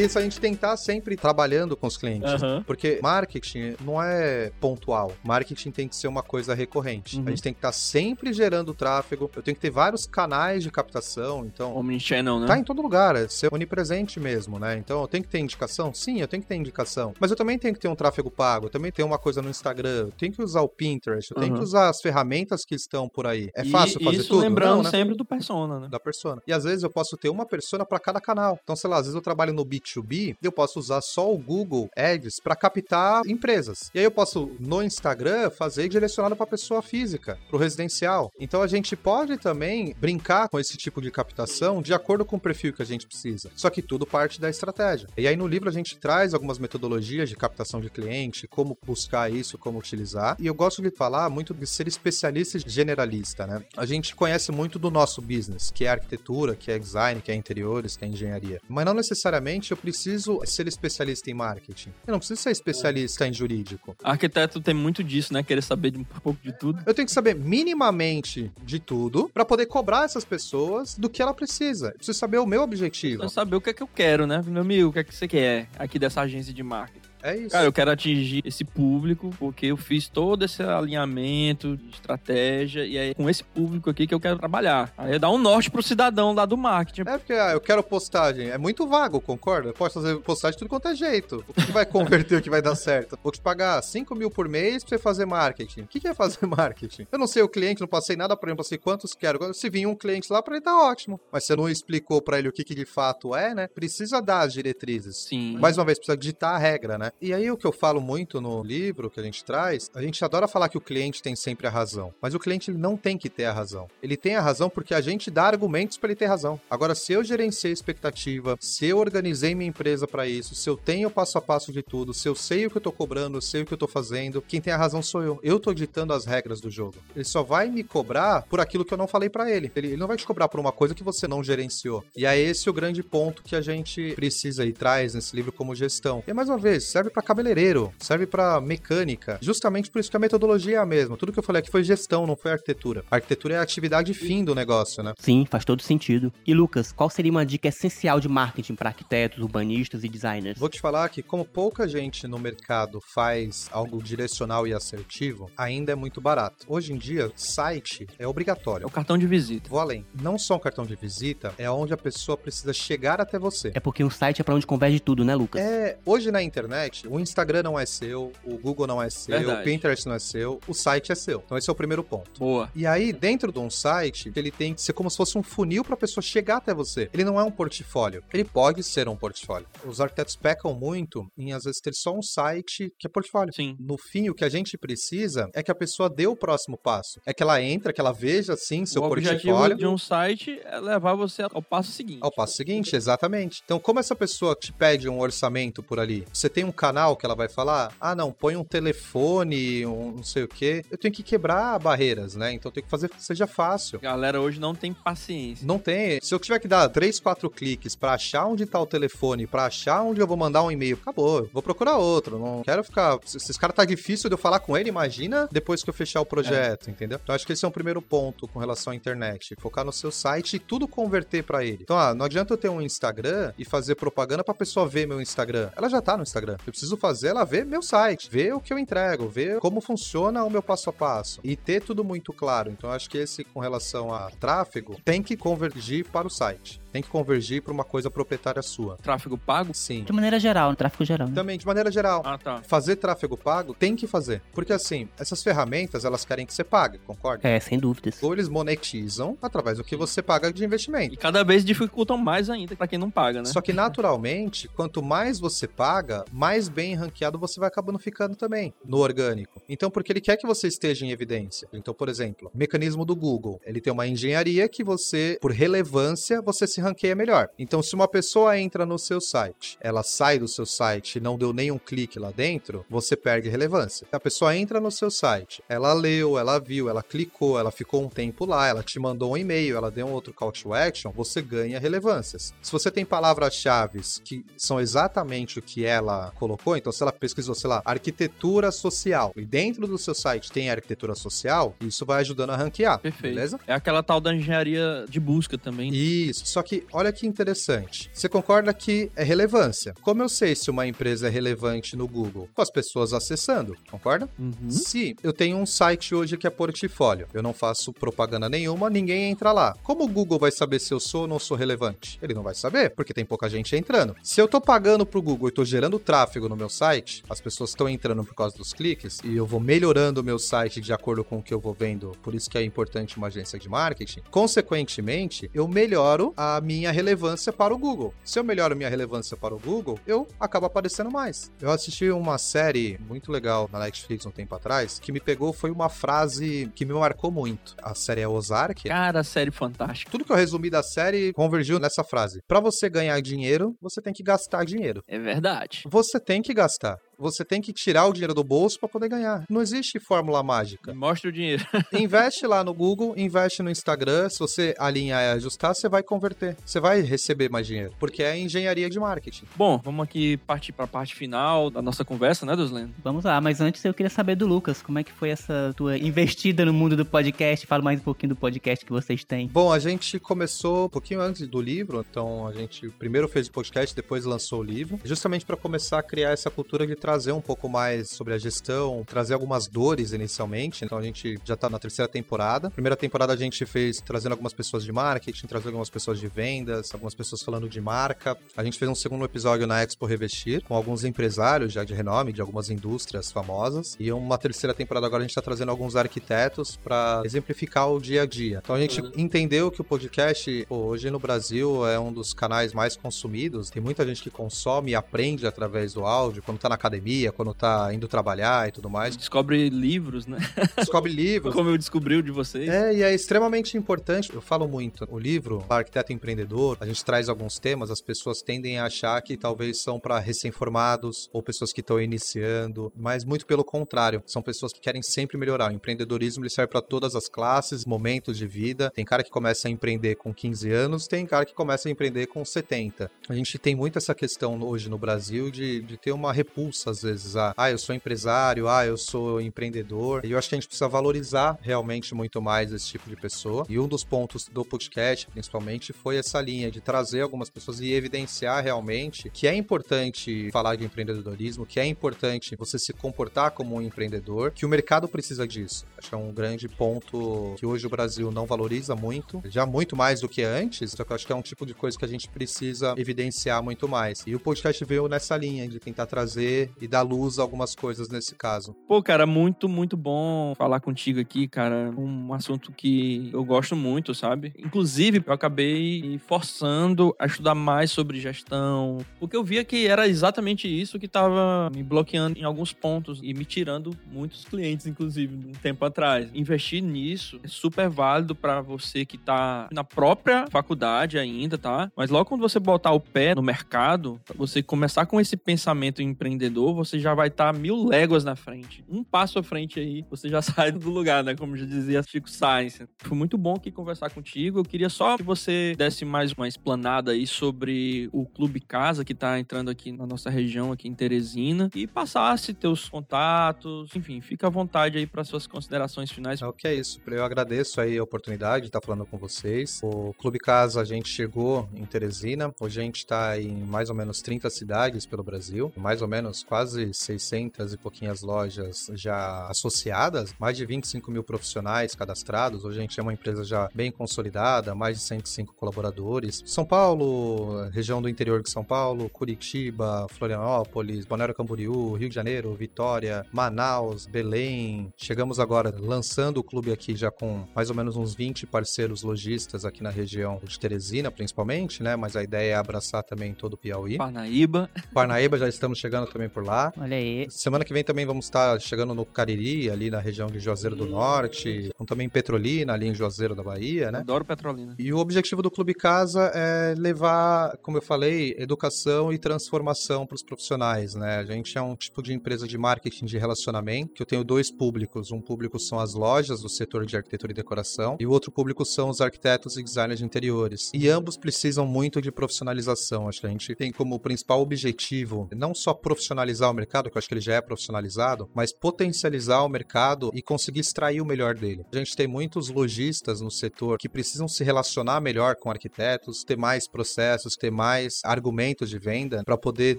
B: isso, a gente tem que estar sempre trabalhando com os clientes.
A: Aham.
B: Porque marketing não é pontual. Marketing tem que ser uma coisa recorrente.
A: Uhum.
B: A gente tem que estar sempre gerando tráfego. Eu tenho que ter vários canais de captação. Então,
A: Omnichannel, né?
B: Tá em todo lugar, é ser onipresente mesmo, né? Então eu tenho que ter indicação? Sim, eu tenho que ter indicação. Mas eu também tenho que ter um tráfego pago, eu também tenho uma coisa no Instagram, eu tenho que usar o Pinterest, eu tenho
A: Uhum.
B: que usar as ferramentas que estão por aí. É
A: E
B: fácil fazer
A: isso
B: tudo?
A: lembrando
B: Não, né?
A: sempre do persona, né?
B: da persona. E às vezes eu posso ter uma persona para cada canal. Então, sei lá, às vezes eu trabalho no B2B, eu posso usar só o Google Ads para captar empresas. E aí eu posso no Instagram fazer direcionado para pessoa física, para o residencial. Então a gente pode também brincar com esse tipo de captação de acordo com o perfil que a gente precisa. Só que tudo parte da estratégia. E aí no livro a gente traz algumas metodologias de captação de cliente, como buscar isso, como utilizar. E eu gosto de falar muito de ser especialista generalista, né? A gente conhece muito do nosso business, que é arquitetura, que é design, que é interiores, que é engenharia. Mas não necessariamente eu preciso ser especialista em marketing. Eu não preciso ser especialista em jurídico.
A: Arquiteto tem muito disso, né? Querer saber de um pouco de tudo.
B: Eu tenho que saber minimamente de tudo para poder cobrar essas pessoas do que ela precisa. Eu preciso saber o meu objetivo.
A: Eu saber o que é que eu quero, né? Meu amigo, o que é que você quer aqui dessa agência de marketing?
B: É isso.
A: Cara, eu quero atingir esse público porque eu fiz todo esse alinhamento de estratégia e é com esse público aqui que eu quero trabalhar. Aí dá um norte pro cidadão lá do marketing.
B: É porque ah, eu quero postagem. É muito vago, concorda? Eu posso fazer postagem de tudo quanto é jeito. O que vai converter, *laughs* o que vai dar certo? Vou te pagar 5 mil por mês pra você fazer marketing. O que que é fazer *laughs* marketing? Eu não sei o cliente, não passei nada pra ele, não passei quantos quero. Se vir um cliente lá, pra ele tá ótimo. Mas você não explicou pra ele o que que de fato é, né? Precisa dar as diretrizes.
A: Sim.
B: Mais uma vez, precisa ditar a regra, né? E aí, o que eu falo muito no livro que a gente traz, a gente adora falar que o cliente tem sempre a razão. Mas o cliente ele não tem que ter a razão. Ele tem a razão porque a gente dá argumentos para ele ter razão. Agora, se eu gerenciei expectativa, se eu organizei minha empresa para isso, se eu tenho o passo a passo de tudo, se eu sei o que eu tô cobrando, sei o que eu tô fazendo, quem tem a razão sou eu. Eu tô ditando as regras do jogo. Ele só vai me cobrar por aquilo que eu não falei para ele. ele. Ele não vai te cobrar por uma coisa que você não gerenciou. E é esse o grande ponto que a gente precisa e traz nesse livro como gestão. E mais uma vez, serve para cabeleireiro, serve para mecânica. Justamente por isso que a metodologia é a mesma. Tudo que eu falei aqui foi gestão, não foi arquitetura. A arquitetura é a atividade fim do negócio, né?
D: Sim, faz todo sentido. E Lucas, qual seria uma dica essencial de marketing para arquitetos, urbanistas e designers?
B: Vou te falar que, como pouca gente no mercado faz algo direcional e assertivo, ainda é muito barato. Hoje em dia, site é
A: É
B: obrigatório.
A: o cartão de visita.
B: Vou além. Não só um cartão de visita, é onde a pessoa precisa chegar até você.
D: É porque um site é pra onde converge tudo, né, Lucas?
B: É, hoje na internet, o Instagram não é seu, o Google não é seu,
A: Verdade.
B: o Pinterest não é seu, o site é seu. Então esse é o primeiro ponto.
A: Boa.
B: E aí, dentro de um site, ele tem que ser como se fosse um funil para a pessoa chegar até você. Ele não é um portfólio. Ele pode ser um portfólio. Os arquitetos pecam muito em, às vezes, ter só um site que é portfólio.
A: Sim.
B: No fim, o que a gente precisa é que a pessoa dê o próximo passo. É que ela entra, que ela veja, sim, seu
A: o objetivo
B: portfólio.
A: de um site é levar você ao passo seguinte.
B: Ao passo seguinte, exatamente. Então, como essa pessoa te pede um orçamento por ali, você tem um canal que ela vai falar, ah, não, põe um telefone, um não sei o quê. Eu tenho que quebrar barreiras, né? Então, eu tenho que fazer que seja fácil.
A: Galera hoje não tem paciência.
B: Não tem. Se eu tiver que dar três, quatro cliques pra achar onde tá o telefone, pra achar onde eu vou mandar um e-mail, acabou. Eu Vou procurar outro. Não quero ficar. Se se esse cara tá difícil de eu falar com ele, imagina depois que eu fechar o projeto, entendeu? Então acho que esse é um primeiro ponto com relação à internet. Focar no seu site e tudo converter pra ele. Então, ah, não adianta eu ter um Instagram e fazer propaganda pra pessoa ver meu Instagram. Ela já tá no Instagram. Eu preciso fazer ela ver meu site, ver o que eu entrego, ver como funciona o meu passo a passo e ter tudo muito claro. Então acho que esse com relação a tráfego tem que convergir para o site. Tem que convergir para uma coisa proprietária sua.
A: Tráfego pago?
B: Sim.
C: De maneira geral, no tráfego geral. né?
B: Também, de maneira geral,
A: Ah, tá.
B: fazer tráfego pago tem que fazer. Porque assim, essas ferramentas, elas querem que você pague, concorda?
D: É, sem dúvidas.
B: Ou eles monetizam através do que você paga de investimento.
A: E cada vez dificultam mais ainda pra quem não paga, né?
B: Só que naturalmente, quanto mais você paga, mais bem ranqueado você vai acabando ficando também no orgânico. Então, porque ele quer que você esteja em evidência. Então, por exemplo, mecanismo do Google, ele tem uma engenharia que você, por relevância, você se ranqueia melhor. Então, se uma pessoa entra no seu site, ela sai do seu site e não deu nenhum clique lá dentro, você perde relevância. A pessoa entra no seu site, ela leu, ela viu, ela clicou, ela ficou um tempo lá, ela te mandou um e-mail, ela deu um outro call to action, você ganha relevâncias. Se você tem palavras-chave que são exatamente o que ela colocou, então se ela pesquisou, sei lá, arquitetura social, e dentro do seu site tem arquitetura social, isso vai ajudando a ranquear.
A: Perfeito.
B: Beleza?
A: É aquela tal da engenharia de busca também.
B: Isso, só que olha que interessante. Você concorda que é relevância? Como eu sei se uma empresa é relevante no Google? Com as pessoas acessando, concorda?
A: Uhum.
B: Se eu tenho um site hoje que é portfólio, eu não faço propaganda nenhuma, ninguém entra lá. Como o Google vai saber se eu sou ou não sou relevante? Ele não vai saber, porque tem pouca gente entrando. Se eu tô pagando pro Google e tô gerando tráfego no meu site, as pessoas estão entrando por causa dos cliques, e eu vou melhorando o meu site de acordo com o que eu vou vendo, por isso que é importante uma agência de marketing. Consequentemente, eu melhoro a minha relevância para o Google. Se eu melhoro minha relevância para o Google, eu acabo aparecendo mais. Eu assisti uma série muito legal na Netflix um tempo atrás, que me pegou foi uma frase que me marcou muito. A série é Ozark.
A: Cara, série fantástica.
B: Tudo que eu resumi da série convergiu nessa frase. Para você ganhar dinheiro, você tem que gastar dinheiro.
A: É verdade.
B: Você tem que gastar. Você tem que tirar o dinheiro do bolso para poder ganhar. Não existe fórmula mágica.
A: Mostra o dinheiro. *laughs*
B: Investe lá no Google, investe no Instagram. Se você alinhar e ajustar, você vai converter. Você vai receber mais dinheiro. Porque é engenharia de marketing.
A: Bom, vamos aqui partir para a parte final da nossa conversa, né, Duslendo?
C: Vamos lá, mas antes eu queria saber do Lucas, como é que foi essa tua investida no mundo do podcast? Fala mais um pouquinho do podcast que vocês têm.
B: Bom, a gente começou um pouquinho antes do livro, então a gente primeiro fez o podcast, depois lançou o livro, justamente para começar a criar essa cultura de trazer um pouco mais sobre a gestão, trazer algumas dores inicialmente. Então a gente já tá na terceira temporada. Primeira temporada a gente fez trazendo algumas pessoas de marketing, trazendo algumas pessoas de vendas, algumas pessoas falando de marca. A gente fez um segundo episódio na Expo Revestir com alguns empresários já de renome, de algumas indústrias famosas. E uma terceira temporada agora a gente tá trazendo alguns arquitetos para exemplificar o dia a dia. Então a gente entendeu que o podcast pô, hoje no Brasil é um dos canais mais consumidos. Tem muita gente que consome e aprende através do áudio, quando tá na academia, quando tá indo trabalhar e tudo mais.
A: Descobre livros, né? *laughs*
B: Descobre livros.
A: Como eu descobri o de vocês.
B: É, e é extremamente importante. Eu falo muito. O livro, Arquiteto Empreendedor, a gente traz alguns temas, as pessoas tendem a achar que talvez são para recém-formados ou pessoas que estão iniciando, mas muito pelo contrário. São pessoas que querem sempre melhorar. O empreendedorismo ele serve para todas as classes, momentos de vida. Tem cara que começa a empreender com 15 anos, tem cara que começa a empreender com 70. A gente tem muito essa questão hoje no Brasil de, de ter uma repulsa, às vezes, a ah, eu sou empresário, ah, eu sou empreendedor. E eu acho que a gente precisa valorizar realmente muito mais esse tipo de pessoa. E um dos pontos do podcast, principalmente, foi essa linha de trazer algumas pessoas e evidenciar realmente que é importante falar de empreendedorismo, que é importante você se comportar como um empreendedor, que o mercado precisa disso. Acho que é um grande ponto que hoje o Brasil não valoriza muito, já muito mais do que antes, só que eu acho que é um tipo de coisa que a gente precisa evidenciar muito mais. E o podcast veio nessa linha de tentar trazer e dar luz a algumas coisas nesse caso.
A: Pô, cara, muito, muito bom falar contigo aqui, cara. Um assunto que eu gosto muito, sabe? Inclusive, eu acabei forçando a estudar mais sobre gestão, porque eu via que era exatamente isso que tava me bloqueando em alguns pontos e me tirando muitos clientes, inclusive, um tempo atrás. Investir nisso é super válido para você que tá na própria faculdade ainda, tá? Mas logo quando você botar o pé no mercado, você começar com esse pensamento empreendedor, você já vai estar tá mil léguas na frente. Um passo à frente aí, você já *laughs* sai do lugar, né? Como já dizia Chico Science. Foi muito bom aqui conversar contigo. Eu queria só que você desse mais uma explanada aí sobre o Clube Casa, que tá entrando aqui na nossa região, aqui em Teresina, e passasse teus contatos. Enfim, fica à vontade aí para suas considerações finais.
B: É o que é isso. Eu agradeço aí a oportunidade de estar falando com vocês. O Clube Casa, a gente chegou em Teresina. Hoje a gente está em mais ou menos 30 cidades pelo Brasil. Mais ou menos quase 600 e pouquinhas lojas já associadas. Mais de 25 mil profissionais cadastrados. Hoje a gente é uma empresa já bem consolidada. Mais de 105 colaboradores. São Paulo, região do interior de São Paulo, Curitiba, Florianópolis, Balneário Camboriú, Rio de Janeiro, Vitória, Manaus, Belém. Chegamos agora lançando o clube aqui já com mais ou menos uns 20 parceiros lojistas aqui na região de Teresina, principalmente, né? Mas a ideia é abraçar também todo o Piauí.
A: Parnaíba.
B: Parnaíba já estamos chegando também por lá.
C: Olha aí.
B: Semana que vem também vamos estar chegando no Cariri, ali na região de Juazeiro do Norte, com também Petrolina, ali em Juazeiro da Bahia, né?
A: Adoro Petrolina.
B: E o objetivo do Clube Casa é levar, como eu falei, educação e transformação para os profissionais, né? A gente é um tipo de empresa de marketing de relacionamento, que eu tenho dois públicos. Um público são as lojas do setor de arquitetura e decoração, e o outro público são os arquitetos e designers de interiores. E ambos precisam muito de profissionalização. Acho que a gente tem como principal objetivo não só profissionalizar profissionalizar o mercado, que eu acho que ele já é profissionalizado, mas potencializar o mercado e conseguir extrair o melhor dele. A gente tem muitos lojistas no setor que precisam se relacionar melhor com arquitetos, ter mais processos, ter mais argumentos de venda para poder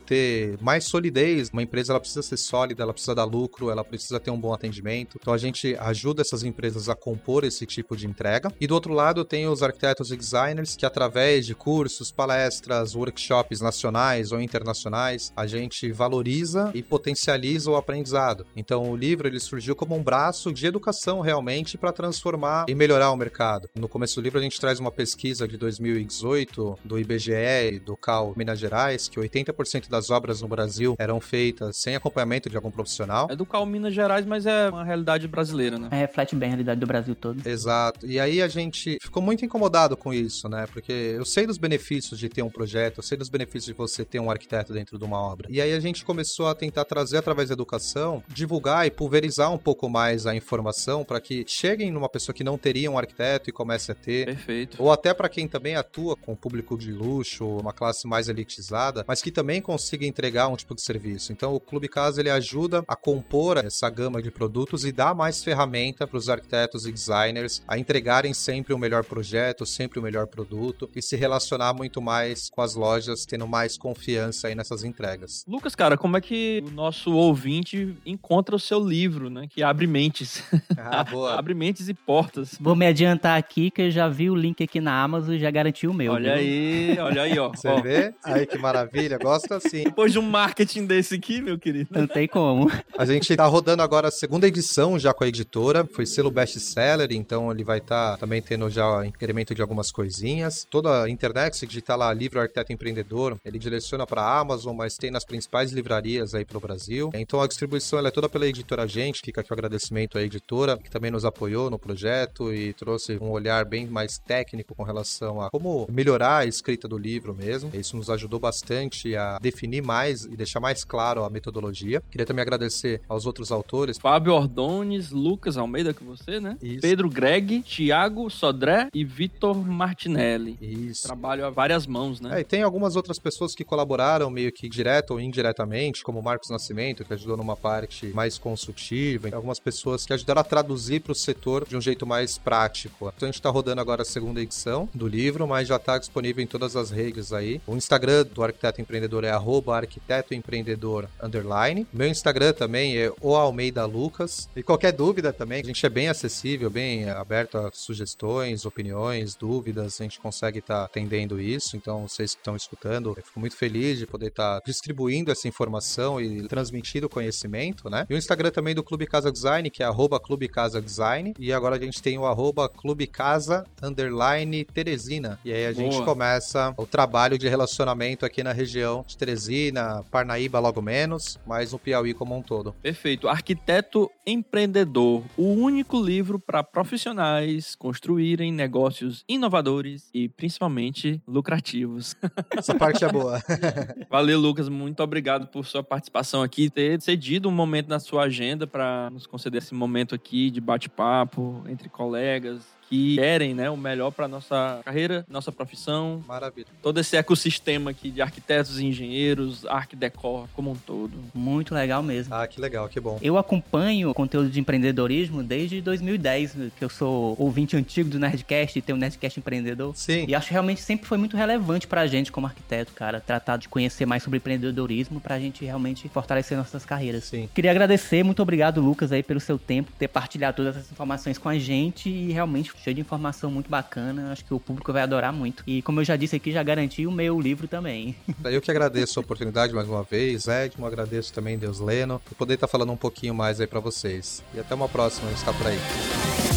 B: ter mais solidez. Uma empresa ela precisa ser sólida, ela precisa dar lucro, ela precisa ter um bom atendimento. Então a gente ajuda essas empresas a compor esse tipo de entrega. E do outro lado tem os arquitetos e designers que através de cursos, palestras, workshops nacionais ou internacionais, a gente valoriza e potencializa o aprendizado. Então o livro ele surgiu como um braço de educação realmente para transformar e melhorar o mercado. No começo do livro a gente traz uma pesquisa de 2018 do IBGE e do CAL Minas Gerais que 80% das obras no Brasil eram feitas sem acompanhamento de algum profissional.
A: É do CAL Minas Gerais, mas é uma realidade brasileira, né?
C: É, reflete bem a realidade do Brasil todo.
B: Exato. E aí a gente ficou muito incomodado com isso, né? Porque eu sei dos benefícios de ter um projeto, eu sei dos benefícios de você ter um arquiteto dentro de uma obra. E aí a gente começou a tentar trazer através da educação, divulgar e pulverizar um pouco mais a informação para que cheguem numa pessoa que não teria um arquiteto e comece a ter.
A: Perfeito.
B: Ou até para quem também atua com público de luxo, uma classe mais elitizada, mas que também consiga entregar um tipo de serviço. Então o Clube Casa ele ajuda a compor essa gama de produtos e dá mais ferramenta para os arquitetos e designers a entregarem sempre o melhor projeto, sempre o melhor produto e se relacionar muito mais com as lojas, tendo mais confiança aí nessas entregas.
A: Lucas, cara, como é que o nosso ouvinte encontra o seu livro, né? Que abre mentes.
B: Ah, boa. *laughs*
A: abre mentes e portas.
C: Vou me adiantar aqui que eu já vi o link aqui na Amazon e já garanti o meu.
A: Olha
C: viu?
A: aí, olha aí, ó.
B: Você
A: Ó,
B: vê? Aí que maravilha, gosto assim.
A: Depois de um marketing desse aqui, meu querido.
C: Não tem como.
B: A gente tá rodando agora a segunda edição já com a editora. Foi selo best-seller, então ele vai estar também tendo já incremento de algumas coisinhas. Toda a internet, se digitar lá livro arquiteto empreendedor, ele direciona para Amazon, mas tem nas principais livrarias aí pelo Brasil. Então a distribuição ela é toda pela editora Gente. Fica aqui o agradecimento à editora, que também nos apoiou no projeto e trouxe um olhar bem mais técnico com relação a como melhorar a escrita do livro mesmo. Isso nos ajudou bastante a definir mais e deixar mais claro a metodologia. Queria também agradecer aos outros autores.
A: Fábio Ordones, Lucas Almeida, que você, né?
B: Isso.
A: Pedro Greg, Thiago Sodré e Vitor Martinelli.
B: Isso.
A: Trabalho a várias mãos, né?
B: É, e tem algumas outras pessoas que colaboraram meio que direto ou indiretamente, como Marcos Nascimento, que ajudou numa parte mais consultiva, algumas pessoas que ajudaram a traduzir para o setor de um jeito mais prático. Então a gente está rodando agora a segunda edição do livro, mas já está disponível em todas as redes aí. O Instagram do Arquiteto Empreendedor é arroba arquiteto empreendedor underline. Meu Instagram também é o Almeida Lucas. E qualquer dúvida também, a gente é bem acessível, bem aberto a sugestões, opiniões, dúvidas, a gente consegue estar atendendo isso. Então, vocês que estão escutando, eu fico muito feliz de poder estar distribuindo essa informação e transmitindo conhecimento, né? E o Instagram também do Clube Casa Design, que é arroba Clube Casa Design. E agora a gente tem o arroba Clube Casa underline Teresina. E aí a gente
A: Boa.
B: começa o trabalho de relacionamento aqui na região de Teresina, Parnaíba logo menos, mas no Piauí como um todo.
A: Perfeito. Arquiteto Empreendedor, o único livro para profissionais construírem negócios inovadores e principalmente lucrativos.
B: Essa parte é boa. *laughs*
A: Valeu, Lucas. Muito obrigado por sua participação aqui, ter cedido um momento na sua agenda para nos conceder esse momento aqui de bate-papo entre colegas que querem né, o melhor para nossa carreira, nossa profissão,
B: Maravilha.
A: todo esse ecossistema aqui de arquitetos e engenheiros, arquidecor como um todo.
C: Muito legal mesmo.
B: Ah, que legal, que bom.
C: Eu acompanho o conteúdo de empreendedorismo desde 2010, que eu sou ouvinte antigo do Nerdcast e tenho o Nerdcast Empreendedor.
B: Sim.
C: E acho que realmente sempre foi muito relevante pra gente como arquiteto, cara, tratar de conhecer mais sobre empreendedorismo pra gente realmente fortalecer nossas carreiras.
B: Sim.
C: Queria agradecer, muito obrigado, Lucas, aí pelo seu tempo, ter partilhado todas essas informações com a gente e realmente cheio de informação muito bacana. Acho que o público vai adorar muito. E como eu já disse aqui, já garanti o meu livro também. *laughs*
B: Eu que agradeço a oportunidade mais uma vez, Edmo, agradeço também Deus Leno, por poder estar falando um pouquinho mais aí pra vocês. E até uma próxima, a gente tá por aí.